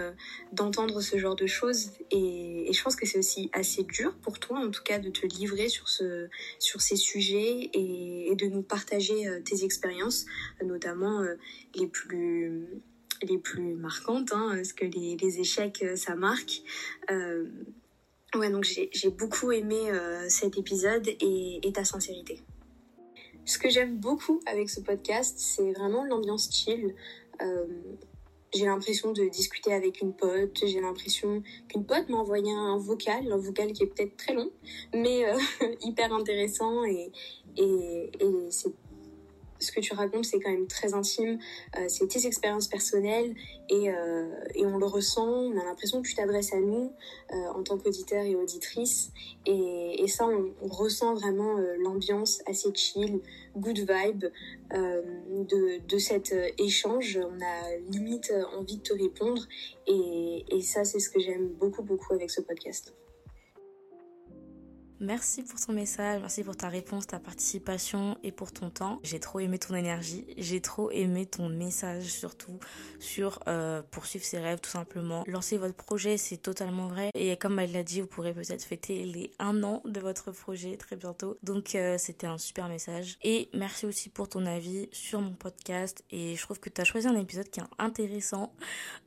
d'entendre ce genre de choses. Et, je pense que c'est aussi assez dur pour toi, en tout cas, de te livrer sur, ce, sur ces sujets et, de nous partager tes expériences, notamment les plus les plus marquantes, hein, parce que les, échecs, ça marque. Ouais, donc j'ai beaucoup aimé euh, cet épisode et, ta sincérité. Ce que j'aime beaucoup avec ce podcast, c'est vraiment l'ambiance chill. Euh, j'ai l'impression de discuter avec une pote, j'ai l'impression qu'une pote m'a envoyé un vocal, un vocal qui est peut-être très long, mais euh, hyper intéressant et, et, et c'est ce que tu racontes, c'est quand même très intime. Euh, c'est tes expériences personnelles et, euh, et, on le ressent. On a l'impression que tu t'adresses à nous euh, en tant qu'auditeur et auditrice. Et, et ça, on, ressent vraiment l'ambiance assez chill, good vibe de, de cet échange. On a limite envie de te répondre. Et, et ça, c'est ce que j'aime beaucoup, beaucoup avec ce podcast. Merci pour ton message, merci pour ta réponse, ta participation et pour ton temps. J'ai trop aimé ton énergie, j'ai trop aimé ton message surtout sur euh, poursuivre ses rêves tout simplement. Lancer votre projet, c'est totalement vrai. Et comme elle l'a dit, vous pourrez peut-être fêter les un an de votre projet très bientôt. Donc euh, c'était un super message. Et merci aussi pour ton avis sur mon podcast. Et je trouve que tu as choisi un épisode qui est intéressant.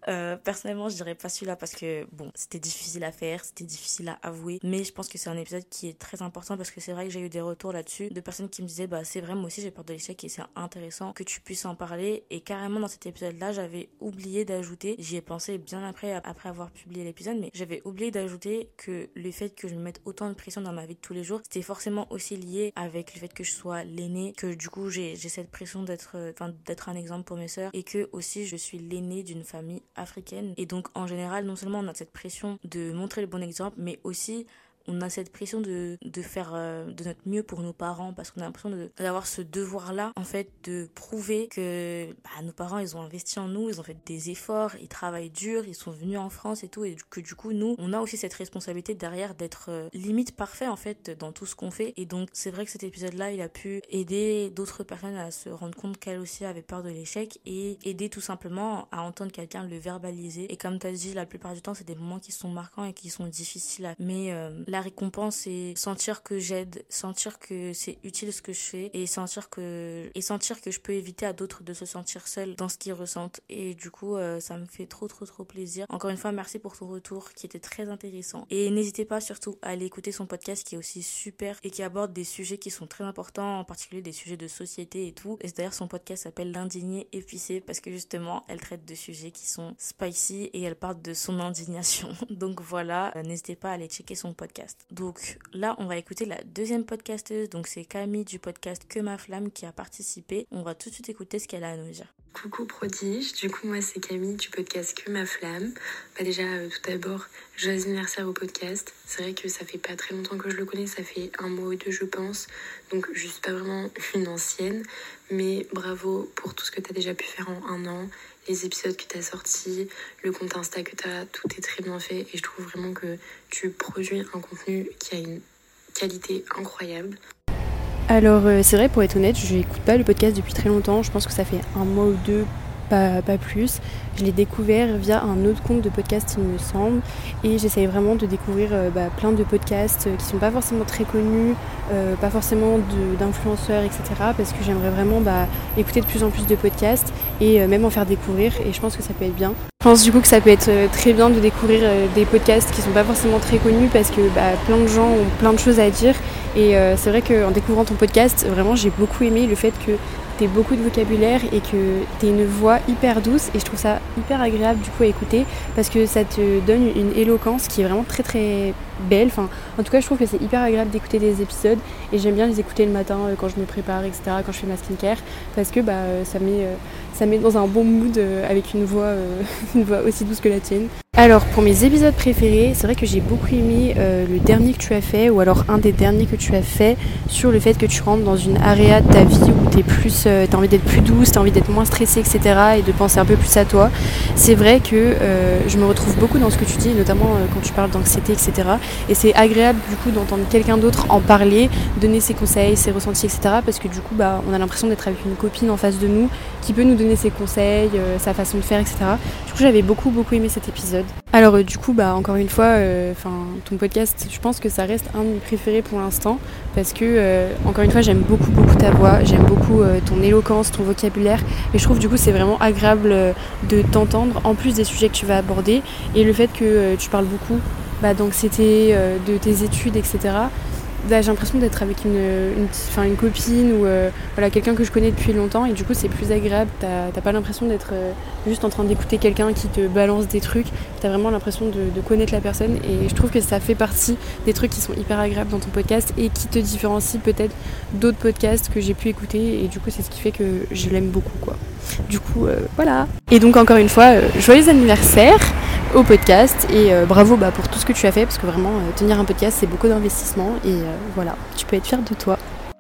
Euh, personnellement, je dirais pas celui-là parce que bon, c'était difficile à faire, c'était difficile à avouer. Mais je pense que c'est un épisode qui qui est très important parce que c'est vrai que j'ai eu des retours là-dessus de personnes qui me disaient bah c'est vrai moi aussi j'ai peur de l'échec et c'est intéressant que tu puisses en parler. Et carrément dans cet épisode là j'avais oublié d'ajouter j'y ai pensé bien après après avoir publié l'épisode mais j'avais oublié d'ajouter que le fait que je me mette autant de pression dans ma vie de tous les jours c'était forcément aussi lié avec le fait que je sois l'aîné que du coup j'ai cette pression d'être enfin d'être un exemple pour mes sœurs et que aussi je suis l'aîné d'une famille africaine. Et donc en général non seulement on a cette pression de montrer le bon exemple mais aussi on a cette pression de, de faire euh, de notre mieux pour nos parents parce qu'on a l'impression d'avoir ce devoir-là, en fait, de prouver que bah, nos parents, ils ont investi en nous, ils ont fait des efforts, ils travaillent dur, ils sont venus en France et tout, et que du coup, nous, on a aussi cette responsabilité derrière d'être euh, limite parfait, en fait, dans tout ce qu'on fait. Et donc, c'est vrai que cet épisode-là, il a pu aider d'autres personnes à se rendre compte qu'elles aussi avaient peur de l'échec et aider tout simplement à entendre quelqu'un le verbaliser. Et comme tu as dit, la plupart du temps, c'est des moments qui sont marquants et qui sont difficiles à... Mais euh, récompense et sentir que j'aide, sentir que c'est utile ce que je fais et sentir que et sentir que je peux éviter à d'autres de se sentir seuls dans ce qu'ils ressentent et du coup euh, ça me fait trop trop trop plaisir. Encore une fois merci pour ton retour qui était très intéressant et n'hésitez pas surtout à aller écouter son podcast qui est aussi super et qui aborde des sujets qui sont très importants en particulier des sujets de société et tout. Et d'ailleurs son podcast s'appelle l'indigné épicé parce que justement elle traite de sujets qui sont spicy et elle parle de son indignation. Donc voilà, euh, n'hésitez pas à aller checker son podcast. Donc là, on va écouter la deuxième podcasteuse. Donc c'est Camille du podcast Que ma flamme qui a participé. On va tout de suite écouter ce qu'elle a à nous dire. Coucou prodige, du coup moi c'est Camille du podcast Que ma flamme. Bah déjà euh, tout d'abord, joyeux anniversaire au podcast. C'est vrai que ça fait pas très longtemps que je le connais, ça fait un mois ou deux je pense. Donc je suis pas vraiment une ancienne, mais bravo pour tout ce que tu as déjà pu faire en un an les épisodes que tu as sortis, le compte Insta que tu as, tout est très bien fait et je trouve vraiment que tu produis un contenu qui a une qualité incroyable. Alors euh, c'est vrai pour être honnête, je n'écoute pas le podcast depuis très longtemps, je pense que ça fait un mois ou deux pas, plus. Je l'ai découvert via un autre compte de podcast, il me semble, et j'essaye vraiment de découvrir euh, bah, plein de podcasts qui sont pas forcément très connus, euh, pas forcément d'influenceurs, etc. Parce que j'aimerais vraiment bah, écouter de plus en plus de podcasts et euh, même en faire découvrir, et je pense que ça peut être bien. Je pense du coup que ça peut être très bien de découvrir des podcasts qui sont pas forcément très connus parce que bah, plein de gens ont plein de choses à dire et c'est vrai qu'en découvrant ton podcast, vraiment j'ai beaucoup aimé le fait que beaucoup de vocabulaire et que t'aies une voix hyper douce et je trouve ça hyper agréable du coup à écouter parce que ça te donne une éloquence qui est vraiment très très belle. Enfin, en tout cas, je trouve que c'est hyper agréable d'écouter des épisodes et j'aime bien les écouter le matin euh, quand je me prépare, etc., quand je fais ma skincare parce que bah, euh, ça, met, euh, ça met dans un bon mood avec une voix, une voix aussi douce que la tienne. Alors pour mes épisodes préférés, c'est vrai que j'ai beaucoup aimé le dernier que tu as fait ou alors un des derniers que tu as fait sur le fait que tu rentres dans une area de ta vie où tu plus, as envie d'être plus douce, tu as envie d'être moins stressée, etc. et de penser un peu plus à toi. C'est vrai que je me retrouve beaucoup dans ce que tu dis, notamment quand tu parles d'anxiété, etc. Et c'est agréable du coup d'entendre quelqu'un d'autre en parler, donner ses conseils, ses ressentis, etc. Parce que du coup, bah, on a l'impression d'être avec une copine en face de nous qui peut nous donner ses conseils, euh, sa façon de faire, etc. Du coup, j'avais beaucoup beaucoup aimé cet épisode. Alors euh, du coup, bah encore une fois, euh, ton podcast, je pense que ça reste un de mes préférés pour l'instant parce que encore une fois, j'aime beaucoup beaucoup ta voix, j'aime beaucoup ton éloquence, ton vocabulaire, et je trouve du coup c'est vraiment agréable de t'entendre en plus des sujets que tu vas aborder et le fait que tu parles beaucoup bah, d'anxiété, de tes études, etc. Bah, j'ai l'impression d'être avec une, une, copine ou euh, voilà, quelqu'un que je connais depuis longtemps et du coup c'est plus agréable. T'as pas l'impression d'être euh, juste en train d'écouter quelqu'un qui te balance des trucs. T'as vraiment l'impression de, connaître la personne et je trouve que ça fait partie des trucs qui sont hyper agréables dans ton podcast et qui te différencient peut-être d'autres podcasts que j'ai pu écouter et du coup c'est ce qui fait que je l'aime beaucoup quoi. Du coup voilà. Et donc encore une fois, joyeux anniversaire au podcast et euh, bravo bah, pour tout ce que tu as fait parce que vraiment euh, tenir un podcast c'est beaucoup d'investissement et euh, voilà, tu peux être fier de toi.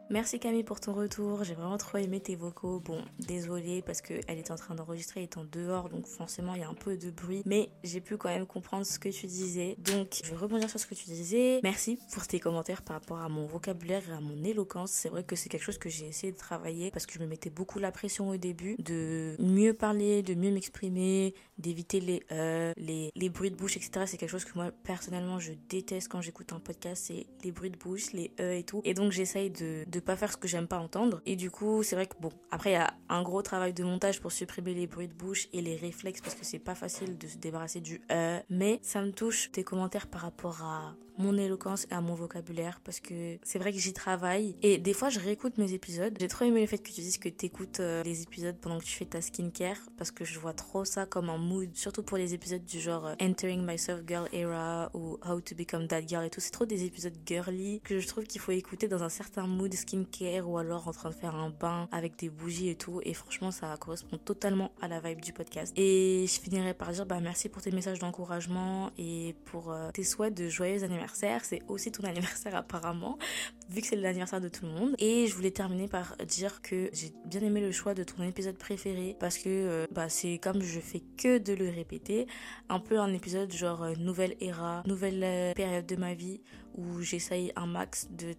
Merci Camille pour ton retour, j'ai vraiment trop aimé tes vocaux. Bon, désolée parce qu'elle est en train d'enregistrer étant dehors, donc forcément il y a un peu de bruit, mais j'ai pu quand même comprendre ce que tu disais. Donc je vais rebondir sur ce que tu disais. Merci pour tes commentaires par rapport à mon vocabulaire et à mon éloquence. C'est vrai que c'est quelque chose que j'ai essayé de travailler parce que je me mettais beaucoup la pression au début de mieux parler, de mieux m'exprimer, d'éviter les euh, les, les bruits de bouche, etc. C'est quelque chose que moi personnellement je déteste quand j'écoute un podcast, c'est les bruits de bouche, les e et tout. Et donc j'essaye de pas faire ce que j'aime pas entendre. Et du coup, c'est vrai que bon, après il y a un gros travail de montage pour supprimer les bruits de bouche et les réflexes parce que c'est pas facile de se débarrasser du euh, mais ça me touche tes commentaires par rapport à mon éloquence et à mon vocabulaire parce que c'est vrai que j'y travaille et des fois je réécoute mes épisodes. J'ai trop aimé le fait que tu dises que tu écoutes euh, les épisodes pendant que tu fais ta skincare parce que je vois trop ça comme un mood, surtout pour les épisodes du genre euh, Entering My Self Girl Era ou How to Become That Girl et tout. C'est trop des épisodes girly que je trouve qu'il faut écouter dans un certain mood skincare ou alors en train de faire un bain avec des bougies et tout. Et franchement, ça correspond totalement à la vibe du podcast. Et je finirai par dire bah merci pour tes messages d'encouragement et pour euh, tes souhaits de joyeux anniversaire c'est aussi ton anniversaire apparemment, vu que c'est l'anniversaire de tout le monde. Et je voulais terminer par dire que j'ai bien aimé le choix de ton épisode préféré parce que euh, bah, c'est comme je fais que de le répéter, un peu un épisode genre euh, nouvelle era, nouvelle euh, période de ma vie où j'essaye un max de,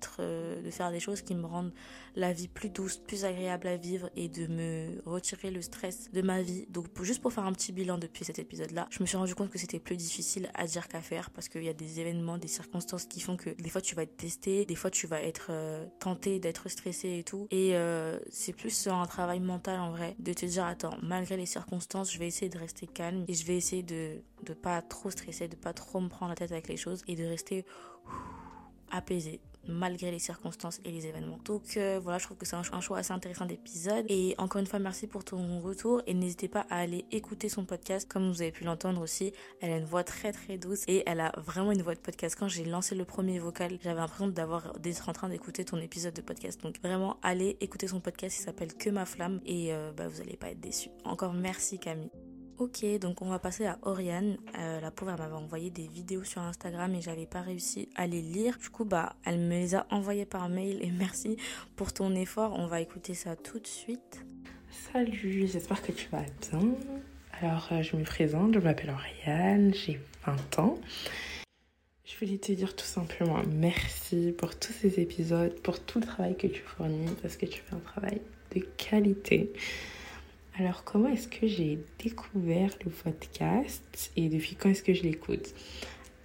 de faire des choses qui me rendent la vie plus douce, plus agréable à vivre et de me retirer le stress de ma vie. Donc juste pour faire un petit bilan depuis cet épisode-là, je me suis rendu compte que c'était plus difficile à dire qu'à faire parce qu'il y a des événements, des circonstances qui font que des fois tu vas être testé, des fois tu vas être euh, tenté d'être stressé et tout. Et euh, c'est plus un travail mental en vrai de te dire attends, malgré les circonstances, je vais essayer de rester calme et je vais essayer de de pas trop stresser, de pas trop me prendre la tête avec les choses et de rester apaisé malgré les circonstances et les événements. Donc euh, voilà, je trouve que c'est un, choix assez intéressant d'épisode. Et encore une fois, merci pour ton retour et n'hésitez pas à aller écouter son podcast. Comme vous avez pu l'entendre aussi, elle a une voix très très douce et elle a vraiment une voix de podcast. Quand j'ai lancé le premier vocal, j'avais l'impression d'avoir d'être en train d'écouter ton épisode de podcast. Donc vraiment, allez écouter son podcast. Il s'appelle Que ma flamme et euh, bah, vous allez pas être déçus. Encore merci Camille. Ok, donc on va passer à Oriane. Euh, la pauvre, m'avait envoyé des vidéos sur Instagram et j'avais pas réussi à les lire. Du coup, bah, elle me les a envoyées par mail et merci pour ton effort. On va écouter ça tout de suite. Salut, j'espère que tu vas bien. Alors, euh, je me présente, je m'appelle Oriane, j'ai 20 ans. Je voulais te dire tout simplement merci pour tous ces épisodes, pour tout le travail que tu fournis, parce que tu fais un travail de qualité. Alors, comment est-ce que j'ai découvert le podcast et depuis quand est-ce que je l'écoute?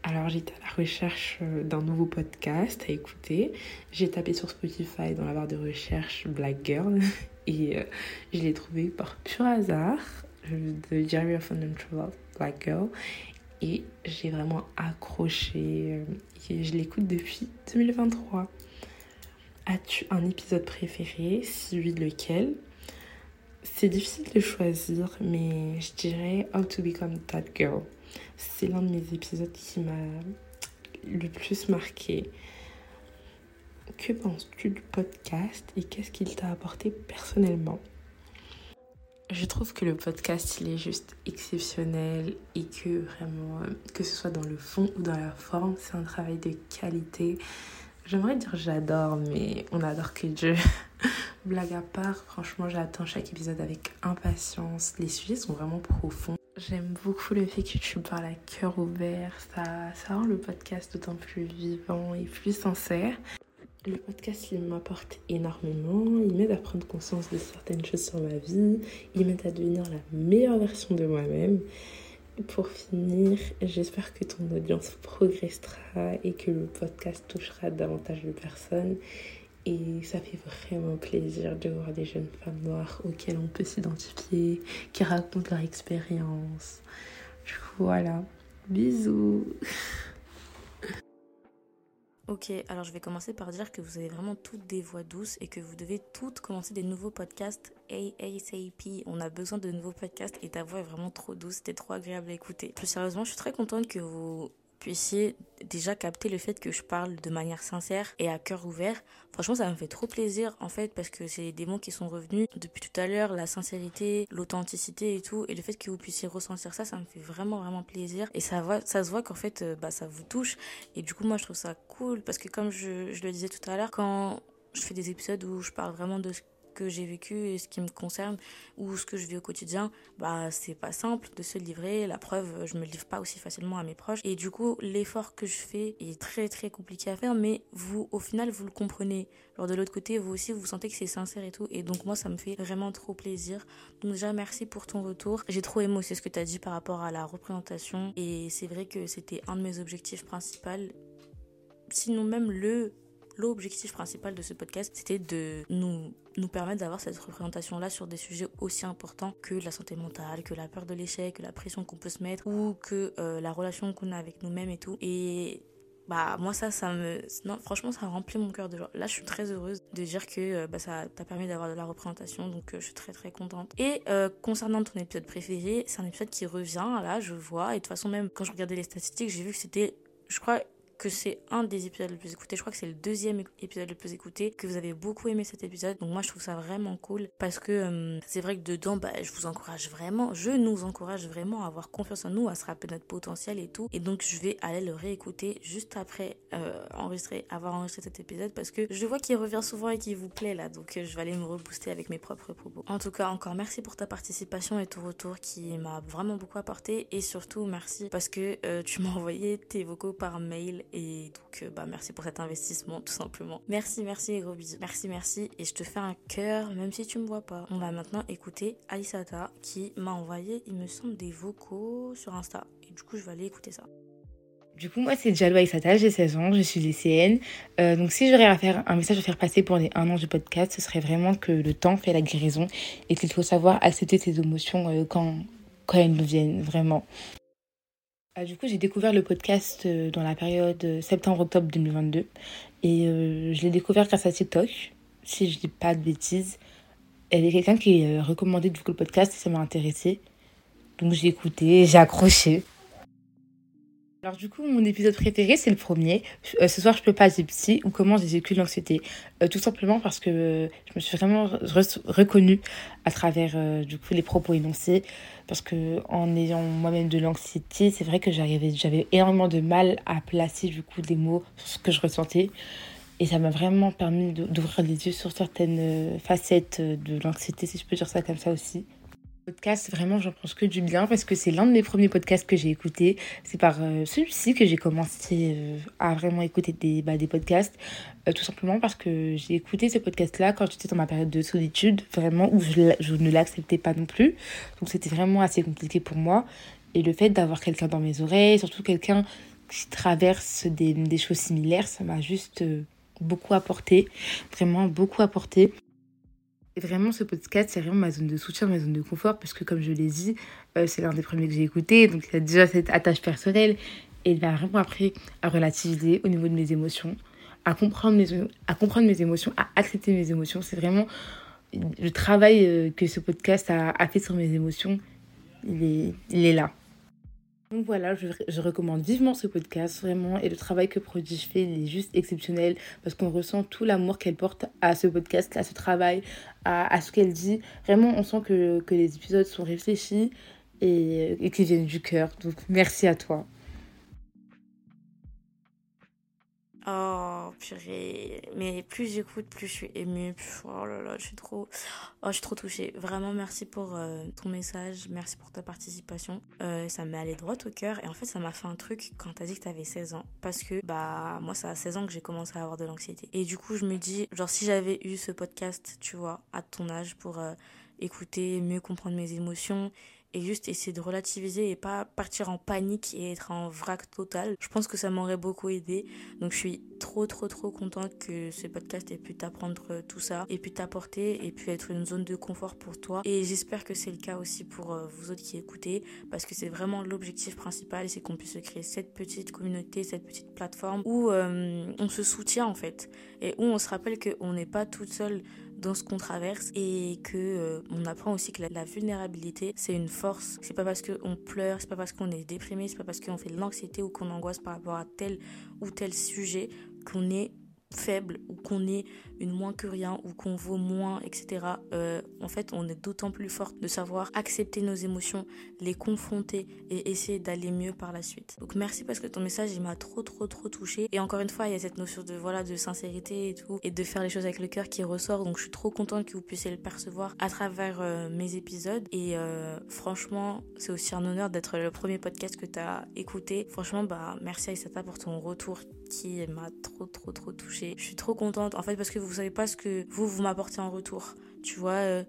Alors j'étais à la recherche euh, d'un nouveau podcast à écouter. J'ai tapé sur Spotify dans la barre de recherche Black Girl et euh, je l'ai trouvé par pur hasard, The Diary of Introvert Black Girl. Et j'ai vraiment accroché. Euh, et je l'écoute depuis 2023. As-tu un épisode préféré Si oui, lequel c'est difficile de choisir, mais je dirais How to Become That Girl. C'est l'un de mes épisodes qui m'a le plus marqué. Que penses-tu du podcast et qu'est-ce qu'il t'a apporté personnellement? Je trouve que le podcast, il est juste exceptionnel et que vraiment, que ce soit dans le fond ou dans la forme, c'est un travail de qualité. J'aimerais dire j'adore, mais on adore que Dieu. Blague à part, franchement, j'attends chaque épisode avec impatience. Les sujets sont vraiment profonds. J'aime beaucoup le fait que tu parles à cœur ouvert. Ça, ça rend le podcast d'autant plus vivant et plus sincère. Le podcast, m'apporte énormément. Il m'aide à prendre conscience de certaines choses sur ma vie. Il m'aide à devenir la meilleure version de moi-même. Pour finir, j'espère que ton audience progressera et que le podcast touchera davantage de personnes et ça fait vraiment plaisir de voir des jeunes femmes noires auxquelles on peut s'identifier, qui racontent leur expérience. Voilà, bisous. Ok, alors je vais commencer par dire que vous avez vraiment toutes des voix douces et que vous devez toutes commencer des nouveaux podcasts ASAP. On a besoin de nouveaux podcasts et ta voix est vraiment trop douce, c'était trop agréable à écouter. Plus sérieusement, je suis très contente que vous puissiez déjà capter le fait que je parle de manière sincère et à cœur ouvert. Franchement, ça me fait trop plaisir en fait parce que c'est des mots qui sont revenus depuis tout à l'heure, la sincérité, l'authenticité et tout. Et le fait que vous puissiez ressentir ça, ça me fait vraiment vraiment plaisir. Et ça, va, ça se voit qu'en fait, euh, bah, ça vous touche. Et du coup, moi, je trouve ça cool parce que comme je, je le disais tout à l'heure, quand je fais des épisodes où je parle vraiment de ce que j'ai vécu et ce qui me concerne ou ce que je vis au quotidien, bah c'est pas simple de se livrer. La preuve, je me livre pas aussi facilement à mes proches et du coup l'effort que je fais est très très compliqué à faire, mais vous au final vous le comprenez. Alors de l'autre côté, vous aussi vous sentez que c'est sincère et tout et donc moi ça me fait vraiment trop plaisir. Donc déjà merci pour ton retour. J'ai trop aimé aussi ce que tu as dit par rapport à la représentation et c'est vrai que c'était un de mes objectifs principaux sinon même le l'objectif principal de ce podcast, c'était de nous, nous permettre d'avoir cette représentation-là sur des sujets aussi importants que la santé mentale, que la peur de l'échec, que la pression qu'on peut se mettre ou que euh, la relation qu'on a avec nous-mêmes et tout. Et bah moi ça ça me non franchement ça remplit mon cœur de joie. Là je suis très heureuse de dire que euh, bah, ça t'a permis d'avoir de la représentation donc euh, je suis très très contente. Et concernant ton épisode préféré c'est un épisode qui revient là je vois. Et de toute façon même quand je regardais les statistiques j'ai vu que c'était je crois que c'est un des épisodes les plus écoutés. Je crois que c'est le deuxième épisode le plus écouté, que vous avez beaucoup aimé cet épisode. Donc moi je trouve ça vraiment cool parce que euh, c'est vrai que dedans, bah, je vous encourage vraiment, je nous encourage vraiment à avoir confiance en nous, à se rappeler notre potentiel et tout. Et donc je vais aller le réécouter juste après euh, enregistrer, avoir enregistré cet épisode parce que je vois qu'il revient souvent et qu'il vous plaît là. Donc euh, je vais aller me rebooster avec mes propres propos. En tout cas, encore merci pour ta participation et ton retour qui m'a vraiment beaucoup apporté et surtout merci parce que tu m'as envoyé tes vocaux par mail et donc, euh, bah, merci pour cet investissement, tout simplement. Merci, merci et gros bisous. Merci, merci. Et je te fais un cœur, même si tu me vois pas. On va maintenant écouter Aïsata qui m'a envoyé, il me semble, des vocaux sur Insta. Et du coup, je vais aller écouter ça. Du coup, moi, c'est Jalou Aïsata, j'ai 16 ans, je suis lycéenne. Euh, donc, si j'aurais à faire un message à faire passer pour les un an du podcast, ce serait vraiment que le temps fait la guérison et qu'il faut savoir accepter ses émotions euh, quand, quand elles nous viennent, vraiment. Ah, du coup, j'ai découvert le podcast euh, dans la période euh, septembre-octobre 2022 et euh, je l'ai découvert grâce à TikTok, si je dis pas de bêtises. Elle est quelqu'un qui est recommandé du coup le podcast et ça m'a intéressé. Donc j'ai écouté, j'ai accroché. Alors du coup, mon épisode préféré, c'est le premier. Euh, ce soir, je peux pas dire psy ou comment j'ai vécu l'anxiété. Euh, tout simplement parce que euh, je me suis vraiment reconnue à travers du coup les propos énoncés. Parce que en ayant moi-même de l'anxiété, c'est vrai que j'arrivais, j'avais énormément de mal à placer du coup des mots sur ce que je ressentais. Et ça m'a vraiment permis d'ouvrir les yeux sur certaines facettes de l'anxiété, si je peux dire ça comme ça aussi. Podcast, vraiment, j'en pense que du bien parce que c'est l'un de mes premiers podcasts que j'ai écouté. C'est par euh, celui-ci que j'ai commencé euh, à vraiment écouter des, bah, podcasts. Euh, tout simplement parce que j'ai écouté ce podcast-là quand j'étais dans ma période de solitude, vraiment, où je, ne l'acceptais pas non plus. Donc c'était vraiment assez compliqué pour moi. Et le fait d'avoir quelqu'un dans mes oreilles, surtout quelqu'un qui traverse des choses similaires, ça m'a juste beaucoup apporté. Vraiment beaucoup apporté. Vraiment, ce podcast, c'est vraiment ma zone de soutien, ma zone de confort, parce que comme je l'ai dit, euh, c'est l'un des premiers que j'ai écouté, donc il y a déjà cette attache personnelle. Et il m'a vraiment appris à relativiser au niveau de mes émotions, à comprendre mes, à comprendre mes émotions, à accepter mes émotions. C'est vraiment le travail euh, que ce podcast a, fait sur mes émotions. Il est là. Donc voilà, je, je, recommande vivement ce podcast, vraiment. Et le travail que Prodige fait, il est juste exceptionnel parce qu'on ressent tout l'amour qu'elle porte à ce podcast, à ce travail, à, ce qu'elle dit. Vraiment, on sent que, que les épisodes sont réfléchis et, et qu'ils viennent du cœur. Donc merci à toi. Oh, purée. Mais plus j'écoute, plus je suis émue. oh là là, je suis trop, oh, je suis trop touchée. Vraiment, merci pour euh, ton message. Merci pour ta participation. Euh, ça m'est allé droit au cœur. Et en fait, ça m'a fait un truc quand t'as dit que t'avais 16 ans. Parce que, bah, moi, ça a 16 ans que j'ai commencé à avoir de l'anxiété. Et du coup, je me dis, genre, si j'avais eu ce podcast, tu vois, à ton âge pour euh, écouter, mieux comprendre mes émotions et juste essayer de relativiser et pas partir en panique et être en vrac total. Je pense que ça m'aurait beaucoup aidé. Donc je suis trop trop trop contente que ce podcast ait pu t'apprendre tout ça et pu t'apporter et pu être une zone de confort pour toi. Et j'espère que c'est le cas aussi pour euh, vous autres qui écoutez parce que c'est vraiment l'objectif principal, c'est qu'on puisse créer cette petite communauté, cette petite plateforme où euh, on se soutient en fait et où on se rappelle qu'on n'est pas toute seule dans ce qu'on traverse et que euh, on apprend aussi que la, vulnérabilité c'est une force. C'est pas parce qu'on pleure, c'est pas parce qu'on est déprimé, c'est pas parce qu'on fait de l'anxiété ou qu'on angoisse par rapport à tel ou tel sujet qu'on est faible ou qu'on est une moins que rien ou qu'on vaut moins, etc. Euh, en fait, on est d'autant plus forte de savoir accepter nos émotions, les confronter et essayer d'aller mieux par la suite. Donc merci parce que ton message il m'a trop trop trop touché et encore une fois il y a cette notion de voilà de sincérité et tout et de faire les choses avec le cœur qui ressort. Donc je suis trop contente que vous puissiez le percevoir à travers euh, mes épisodes et euh, franchement c'est aussi un honneur d'être le premier podcast que tu as écouté. Franchement bah merci Aïsata pour ton retour qui m'a trop trop trop touchée. Je suis trop contente en fait parce que vous savez pas ce que vous vous m'apportez en retour. Tu vois, euh,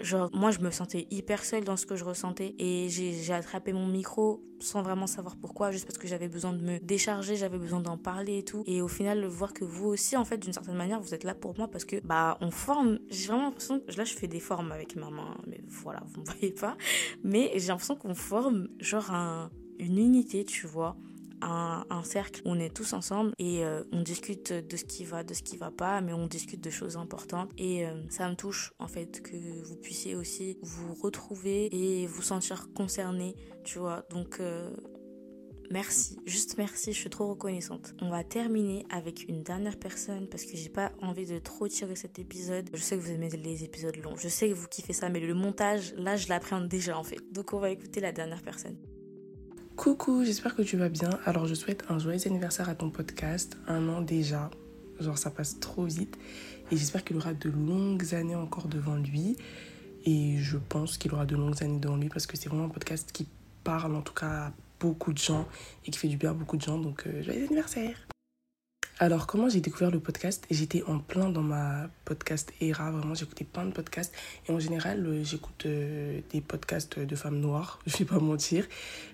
genre moi je me sentais hyper seule dans ce que je ressentais et j'ai attrapé mon micro sans vraiment savoir pourquoi, juste parce que j'avais besoin de me décharger, j'avais besoin d'en parler et tout. Et au final, voir que vous aussi, en fait, d'une certaine manière, vous êtes là pour moi parce que bah on forme. J'ai vraiment l'impression que là je fais des formes avec ma main, mais voilà, vous me voyez pas. Mais j'ai l'impression qu'on forme genre un, une unité, tu vois un, un, cercle on est tous ensemble et euh, on discute de ce qui va, de ce qui va pas, mais on discute de choses importantes. Et euh, ça me touche en fait que vous puissiez aussi vous retrouver et vous sentir concerné, tu vois. Donc euh, Merci, juste merci, je suis trop reconnaissante. On va terminer avec une dernière personne parce que j'ai pas envie de trop tirer cet épisode. Je sais que vous aimez les épisodes longs, je sais que vous kiffez ça, mais le montage, là, je l'appréhende déjà en fait. Donc on va écouter la dernière personne. Coucou, j'espère que tu vas bien. Alors je souhaite un joyeux anniversaire à ton podcast, un an déjà. Genre ça passe trop vite. Et j'espère qu'il aura de longues années encore devant lui. Et je pense qu'il aura de longues années devant lui parce que c'est vraiment un podcast qui parle en tout cas à beaucoup de gens et qui fait du bien à beaucoup de gens. Donc euh, joyeux anniversaire alors, comment j'ai découvert le podcast? J'étais en plein dans ma podcast era, vraiment, j'écoutais plein de podcasts. Et en général, euh, j'écoute euh, des podcasts de femmes noires, je vais pas mentir.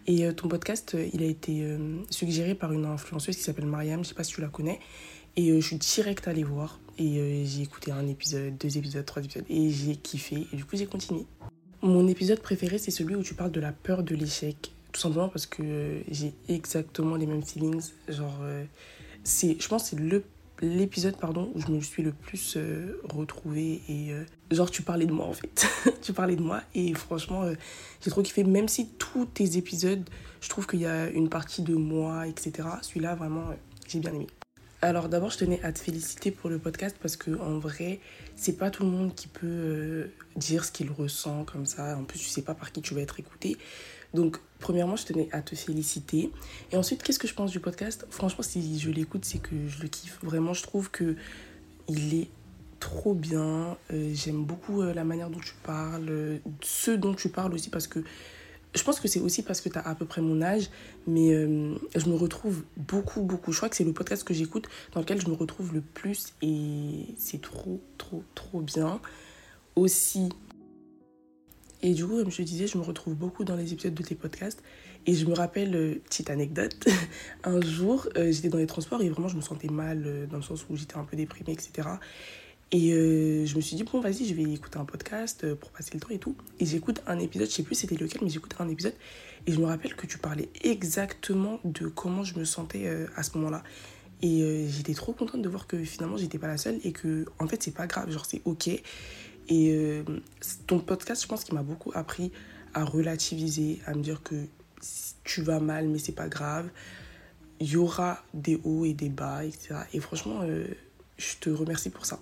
Et euh, ton podcast, il a été suggéré par une influenceuse qui s'appelle Mariam, je sais pas si tu la connais. Et je suis direct allée voir. Et j'ai écouté un épisode, deux épisodes, trois épisodes. Et j'ai kiffé. Et du coup, j'ai continué. Mon épisode préféré, c'est celui où tu parles de la peur de l'échec. Tout simplement parce que j'ai exactement les mêmes feelings. Genre c'est, je pense, c'est le l'épisode pardon où je me suis le plus euh, retrouvée et euh, genre tu parlais de moi en fait. Tu parlais de moi et franchement euh, j'ai trop kiffé. Même si tous tes épisodes je trouve qu'il y a une partie de moi etc celui-là vraiment j'ai bien aimé. Alors d'abord je tenais à te féliciter pour le podcast parce que en vrai c'est pas tout le monde qui peut dire ce qu'il ressent comme ça. En plus tu sais pas par qui tu vas être écouté donc, premièrement, je tenais à te féliciter. Et ensuite, qu'est-ce que je pense du podcast? Franchement, si je l'écoute, c'est que je le kiffe. Vraiment, je trouve que il est trop bien. Euh, j'aime beaucoup euh, la manière dont tu parles, ce dont tu parles aussi, parce que je pense que c'est aussi parce que tu as à peu près mon âge, mais euh, je me retrouve beaucoup, beaucoup. Je crois que c'est le podcast que j'écoute dans lequel je me retrouve le plus et c'est trop, trop, trop bien. Aussi, et du coup, comme je te disais, je me retrouve beaucoup dans les épisodes de tes podcasts. Et je me rappelle, euh, petite anecdote, un jour, euh, j'étais dans les transports et vraiment, je me sentais mal, euh, dans le sens où j'étais un peu déprimée, etc. Et je me suis dit, bon, vas-y, je vais écouter un podcast pour passer le temps et tout. Et j'écoute un épisode, je sais plus c'était lequel, mais j'écoute un épisode. Et je me rappelle que tu parlais exactement de comment je me sentais à ce moment-là. Et j'étais trop contente de voir que finalement, j'étais pas la seule et que, en fait, c'est pas grave, genre, c'est ok. Et euh, ton podcast, je pense qu'il m'a beaucoup appris à relativiser, à me dire que tu vas mal, mais c'est pas grave. Il y aura des hauts et des bas, etc. Et franchement, euh, je te remercie pour ça.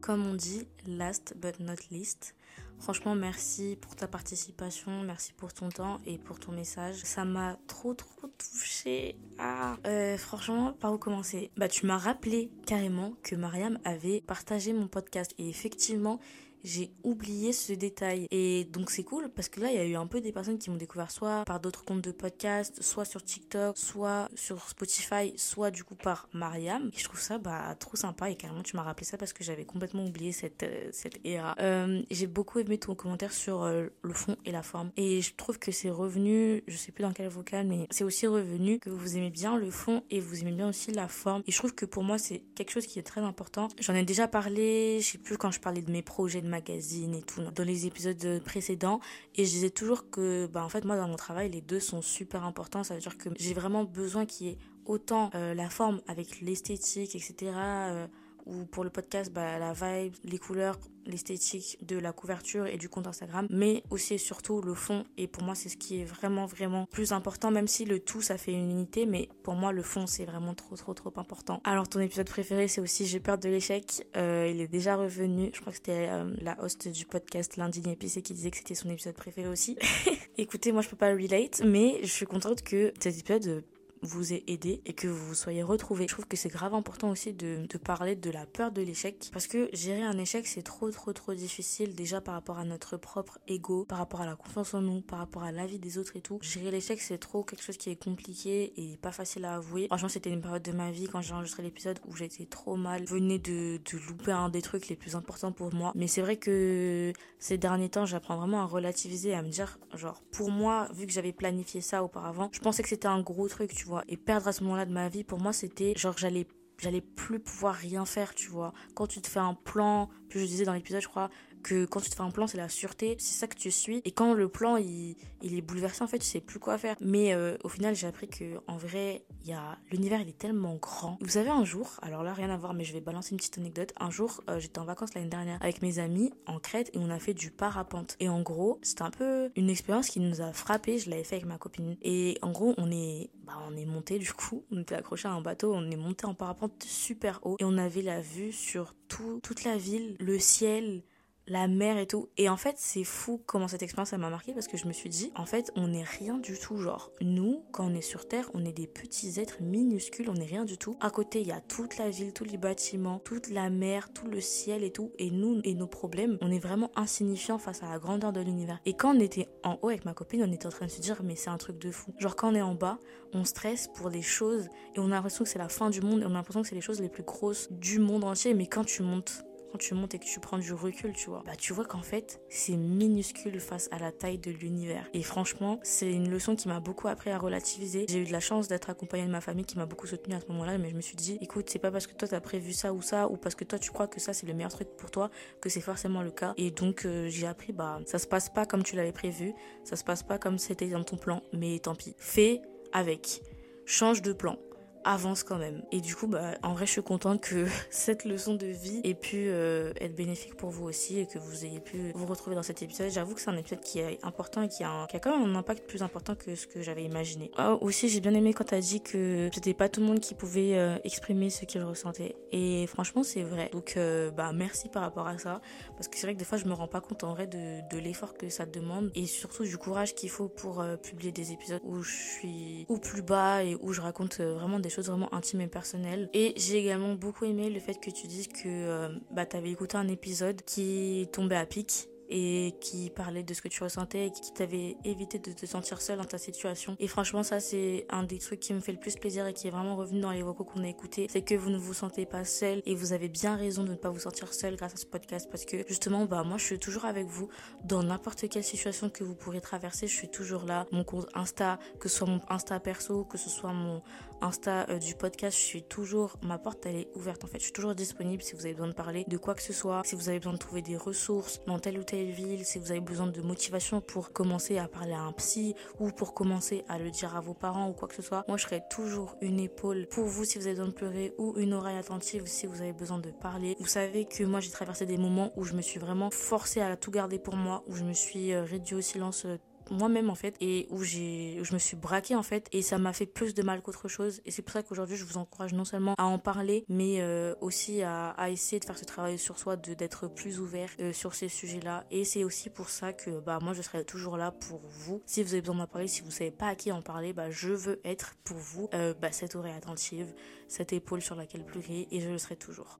Comme on dit, last but not least, Franchement, merci pour ta participation, merci pour ton temps et pour ton message. Ça m'a trop trop touchée. Ah, euh, franchement, par où commencer? Bah, tu m'as rappelé carrément que Mariam avait partagé mon podcast et effectivement, j'ai oublié ce détail. Et donc c'est cool parce que là, il y a eu un peu des personnes qui m'ont découvert soit par d'autres comptes de podcast, soit sur TikTok, soit sur Spotify, soit du coup par Mariam. Et je trouve ça bah, trop sympa et carrément tu m'as rappelé ça parce que j'avais complètement oublié cette, euh, cette era. Euh, j'ai beaucoup aimé ton commentaire sur euh, le fond et la forme. Et je trouve que c'est revenu, je sais plus dans quel vocal, mais c'est aussi revenu que vous aimez bien le fond et vous aimez bien aussi la forme. Et je trouve que pour moi, c'est quelque chose qui est très important. J'en ai déjà parlé, je sais plus quand je parlais de mes projets, de magazine et tout dans les épisodes précédents. Et je disais toujours que bah en fait moi dans mon travail les deux sont super importants. Ça veut dire que j'ai vraiment besoin qu'il y ait autant euh, la forme avec l'esthétique etc euh, ou pour le podcast, bah, la vibe, les couleurs, l'esthétique de la couverture et du compte Instagram, mais aussi et surtout le fond. Et pour moi, c'est ce qui est vraiment, vraiment plus important, même si le tout, ça fait une unité, mais pour moi, le fond, c'est vraiment trop, trop, trop important. Alors, ton épisode préféré, c'est aussi J'ai peur de l'échec. Euh, il est déjà revenu. Je crois que c'était euh, la host du podcast Lundi épicé qui disait que c'était son épisode préféré aussi. Écoutez, moi, je peux pas relate, mais je suis contente que cet épisode vous ait aidé et que vous vous soyez retrouvé. Je trouve que c'est grave important aussi de, parler de la peur de l'échec parce que gérer un échec c'est trop trop trop difficile déjà par rapport à notre propre ego, par rapport à la confiance en nous, par rapport à l'avis des autres et tout. Gérer l'échec c'est trop quelque chose qui est compliqué et pas facile à avouer. Franchement c'était une période de ma vie quand j'ai enregistré l'épisode où j'étais trop mal, venais de, de louper un des trucs les plus importants pour moi. Mais c'est vrai que ces derniers temps j'apprends vraiment à relativiser, à me dire genre pour moi vu que j'avais planifié ça auparavant, je pensais que c'était un gros truc tu vois et perdre à ce moment-là de ma vie, pour moi, c'était genre j'allais j'allais plus pouvoir rien faire, tu vois. Quand tu te fais un plan, puis je disais dans l'épisode, je crois, que quand tu te fais un plan, c'est la sûreté, c'est ça que tu suis. Et quand le plan, il, il est bouleversé, en fait, tu sais plus quoi faire. Mais euh, au final, j'ai appris que en vrai, il y a l'univers, il est tellement grand. Vous savez, un jour, alors là, rien à voir, mais je vais balancer une petite anecdote. Un jour, euh, j'étais en vacances l'année dernière avec mes amis en Crète et on a fait du parapente. Et en gros, c'était un peu une expérience qui nous a frappé. Je l'avais fait avec ma copine. Et en gros, on est, bah, on est monté du coup, on était accroché à un bateau, on est monté en parapente super haut et on avait la vue sur tout, toute la ville, le ciel, la mer et tout. Et en fait, c'est fou comment cette expérience m'a marqué parce que je me suis dit, en fait, on n'est rien du tout. Genre, nous, quand on est sur Terre, on est des petits êtres minuscules, on n'est rien du tout. À côté, il y a toute la ville, tous les bâtiments, toute la mer, tout le ciel et tout. Et nous et nos problèmes, on est vraiment insignifiants face à la grandeur de l'univers. Et quand on était en haut avec ma copine, on était en train de se dire, mais c'est un truc de fou. Genre, quand on est en bas, on stresse pour des choses et on a l'impression que c'est la fin du monde et on a l'impression que c'est les choses les plus grosses du monde entier. Mais quand tu montes quand tu montes et que tu prends du recul, tu vois, bah tu vois qu'en fait, c'est minuscule face à la taille de l'univers. Et franchement, c'est une leçon qui m'a beaucoup appris à relativiser. J'ai eu de la chance d'être accompagnée de ma famille qui m'a beaucoup soutenue à ce moment-là, mais je me suis dit, écoute, c'est pas parce que toi t'as prévu ça ou ça, ou parce que toi tu crois que ça c'est le meilleur truc pour toi, que c'est forcément le cas. Et donc euh, j'ai appris, bah ça se passe pas comme tu l'avais prévu, ça se passe pas comme c'était dans ton plan, mais tant pis. Fais avec. Change de plan avance quand même. Et du coup, bah, en vrai, je suis contente que cette leçon de vie ait pu euh, être bénéfique pour vous aussi et que vous ayez pu vous retrouver dans cet épisode. J'avoue que c'est un épisode qui est important et qui a, quand même un impact plus important que ce que j'avais imaginé. Oh, aussi, j'ai bien aimé quand t'as dit que c'était pas tout le monde qui pouvait euh, exprimer ce qu'il ressentait. Et franchement, c'est vrai. Donc, euh, bah, merci par rapport à ça. Parce que c'est vrai que des fois, je me rends pas compte en vrai de, de l'effort que ça demande et surtout du courage qu'il faut pour publier des épisodes où je suis ou plus bas et où je raconte vraiment des choses vraiment intimes et personnelles. Et j'ai également beaucoup aimé le fait que tu dises que euh, bah, tu avais écouté un épisode qui tombait à pic et qui parlait de ce que tu ressentais et qui t'avait évité de te sentir seule dans ta situation. Et franchement, ça, c'est un des trucs qui me fait le plus plaisir et qui est vraiment revenu dans les vocaux qu'on a écoutés. C'est que vous ne vous sentez pas seul et vous avez bien raison de ne pas vous sentir seul grâce à ce podcast parce que justement, bah, moi, je suis toujours avec vous dans n'importe quelle situation que vous pourrez traverser. Je suis toujours là. Mon compte Insta, que ce soit mon Insta perso, que ce soit mon Insta euh, du podcast, je suis toujours, ma porte elle est ouverte en fait. Je suis toujours disponible si vous avez besoin de parler de quoi que ce soit, si vous avez besoin de trouver des ressources dans telle ou telle ville, si vous avez besoin de motivation pour commencer à parler à un psy ou pour commencer à le dire à vos parents ou quoi que ce soit. Moi, je serai toujours une épaule pour vous si vous avez besoin de pleurer ou une oreille attentive si vous avez besoin de parler. Vous savez que moi, j'ai traversé des moments où je me suis vraiment forcée à tout garder pour moi, où je me suis euh, réduit au silence euh, moi-même en fait et où j'ai je me suis braquée en fait et ça m'a fait plus de mal qu'autre chose. Et c'est pour ça qu'aujourd'hui je vous encourage non seulement à en parler mais euh, aussi à, à, essayer de faire ce travail sur soi de d'être plus ouvert euh, sur ces sujets-là. Et c'est aussi pour ça que bah moi je serai toujours là pour vous. Si vous avez besoin d'en parler si vous savez pas à qui en parler bah je veux être pour vous euh, bah, cette oreille attentive cette épaule sur laquelle pleurer et je le serai toujours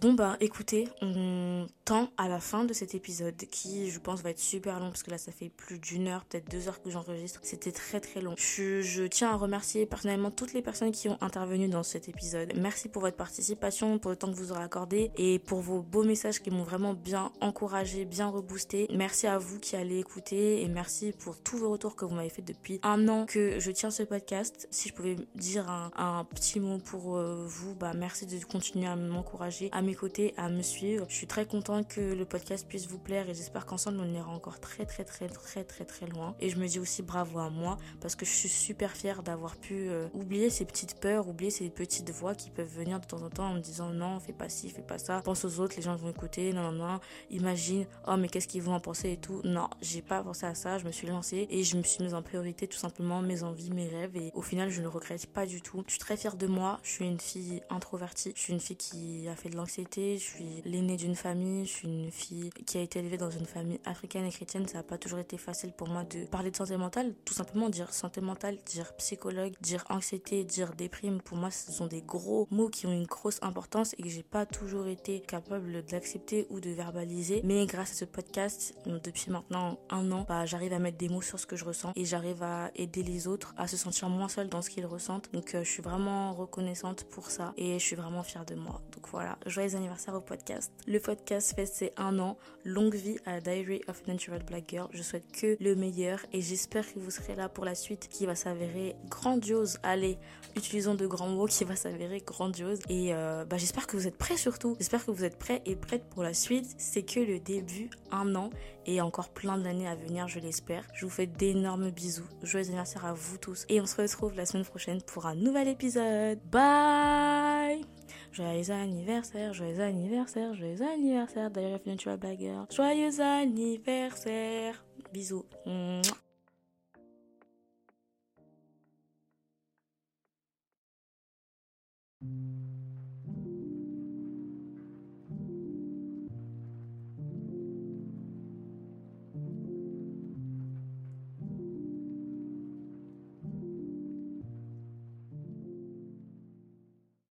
Bon bah écoutez, on tend à la fin de cet épisode qui je pense va être super long parce que là ça fait plus d'une heure, peut-être deux heures que j'enregistre. C'était très très long. Je, je, tiens à remercier personnellement toutes les personnes qui ont intervenu dans cet épisode. Merci pour votre participation, pour le temps que vous aurez accordé et pour vos beaux messages qui m'ont vraiment bien encouragé, bien reboosté. Merci à vous qui allez écouter et merci pour tous vos retours que vous m'avez fait depuis un an que je tiens ce podcast. Si je pouvais dire un, un petit mot pour euh, vous, bah merci de continuer à m'encourager, à mes côtés à me suivre. Je suis très content que le podcast puisse vous plaire et j'espère qu'ensemble on ira encore très très très très très très loin. Et je me dis aussi bravo à moi parce que je suis super fière d'avoir pu euh, oublier ces petites peurs, oublier ces petites voix qui peuvent venir de temps en temps en me disant non, fais pas ci, fais pas ça, pense aux autres, les gens vont écouter, non, non, non, imagine, oh mais qu'est-ce qu'ils vont en penser et tout. Non, j'ai pas pensé à ça, je me suis lancée et je me suis mise en priorité tout simplement mes envies, mes rêves et au final je ne regrette pas du tout. Je suis très fière de moi, je suis une fille introvertie, je suis une fille qui a fait de l'anxiété, je suis l'aînée d'une famille, je suis une fille qui a été élevée dans une famille africaine et chrétienne, ça n'a pas toujours été facile pour moi de parler de santé mentale, tout simplement dire santé mentale, dire psychologue, dire anxiété, dire déprime, pour moi ce sont des gros mots qui ont une grosse importance et que j'ai pas toujours été capable d'accepter ou de verbaliser. Mais grâce à ce podcast, depuis maintenant un an, bah, j'arrive à mettre des mots sur ce que je ressens et j'arrive à aider les autres à se sentir moins seul dans ce qu'ils ressentent. Donc euh, je suis vraiment reconnaissante pour ça et je suis vraiment fière de moi. Donc voilà, anniversaire au podcast. Le podcast fait ses un an. Longue vie à Diary of Natural Black Girl. Je souhaite que le meilleur et j'espère que vous serez là pour la suite qui va s'avérer grandiose. Allez, utilisons de grands mots qui va s'avérer grandiose. Et euh, bah, j'espère que vous êtes prêts surtout. J'espère que vous êtes prêts et prêtes pour la suite. C'est que le début, un an et encore plein d'années à venir, je l'espère. Je vous fais d'énormes bisous. Joyeux anniversaire à vous tous. Et on se retrouve la semaine prochaine pour un nouvel épisode. Bye Joyeux anniversaire, joyeux anniversaire, joyeux anniversaire. D'ailleurs, bienvenue sur. Joyeux anniversaire. Bisous.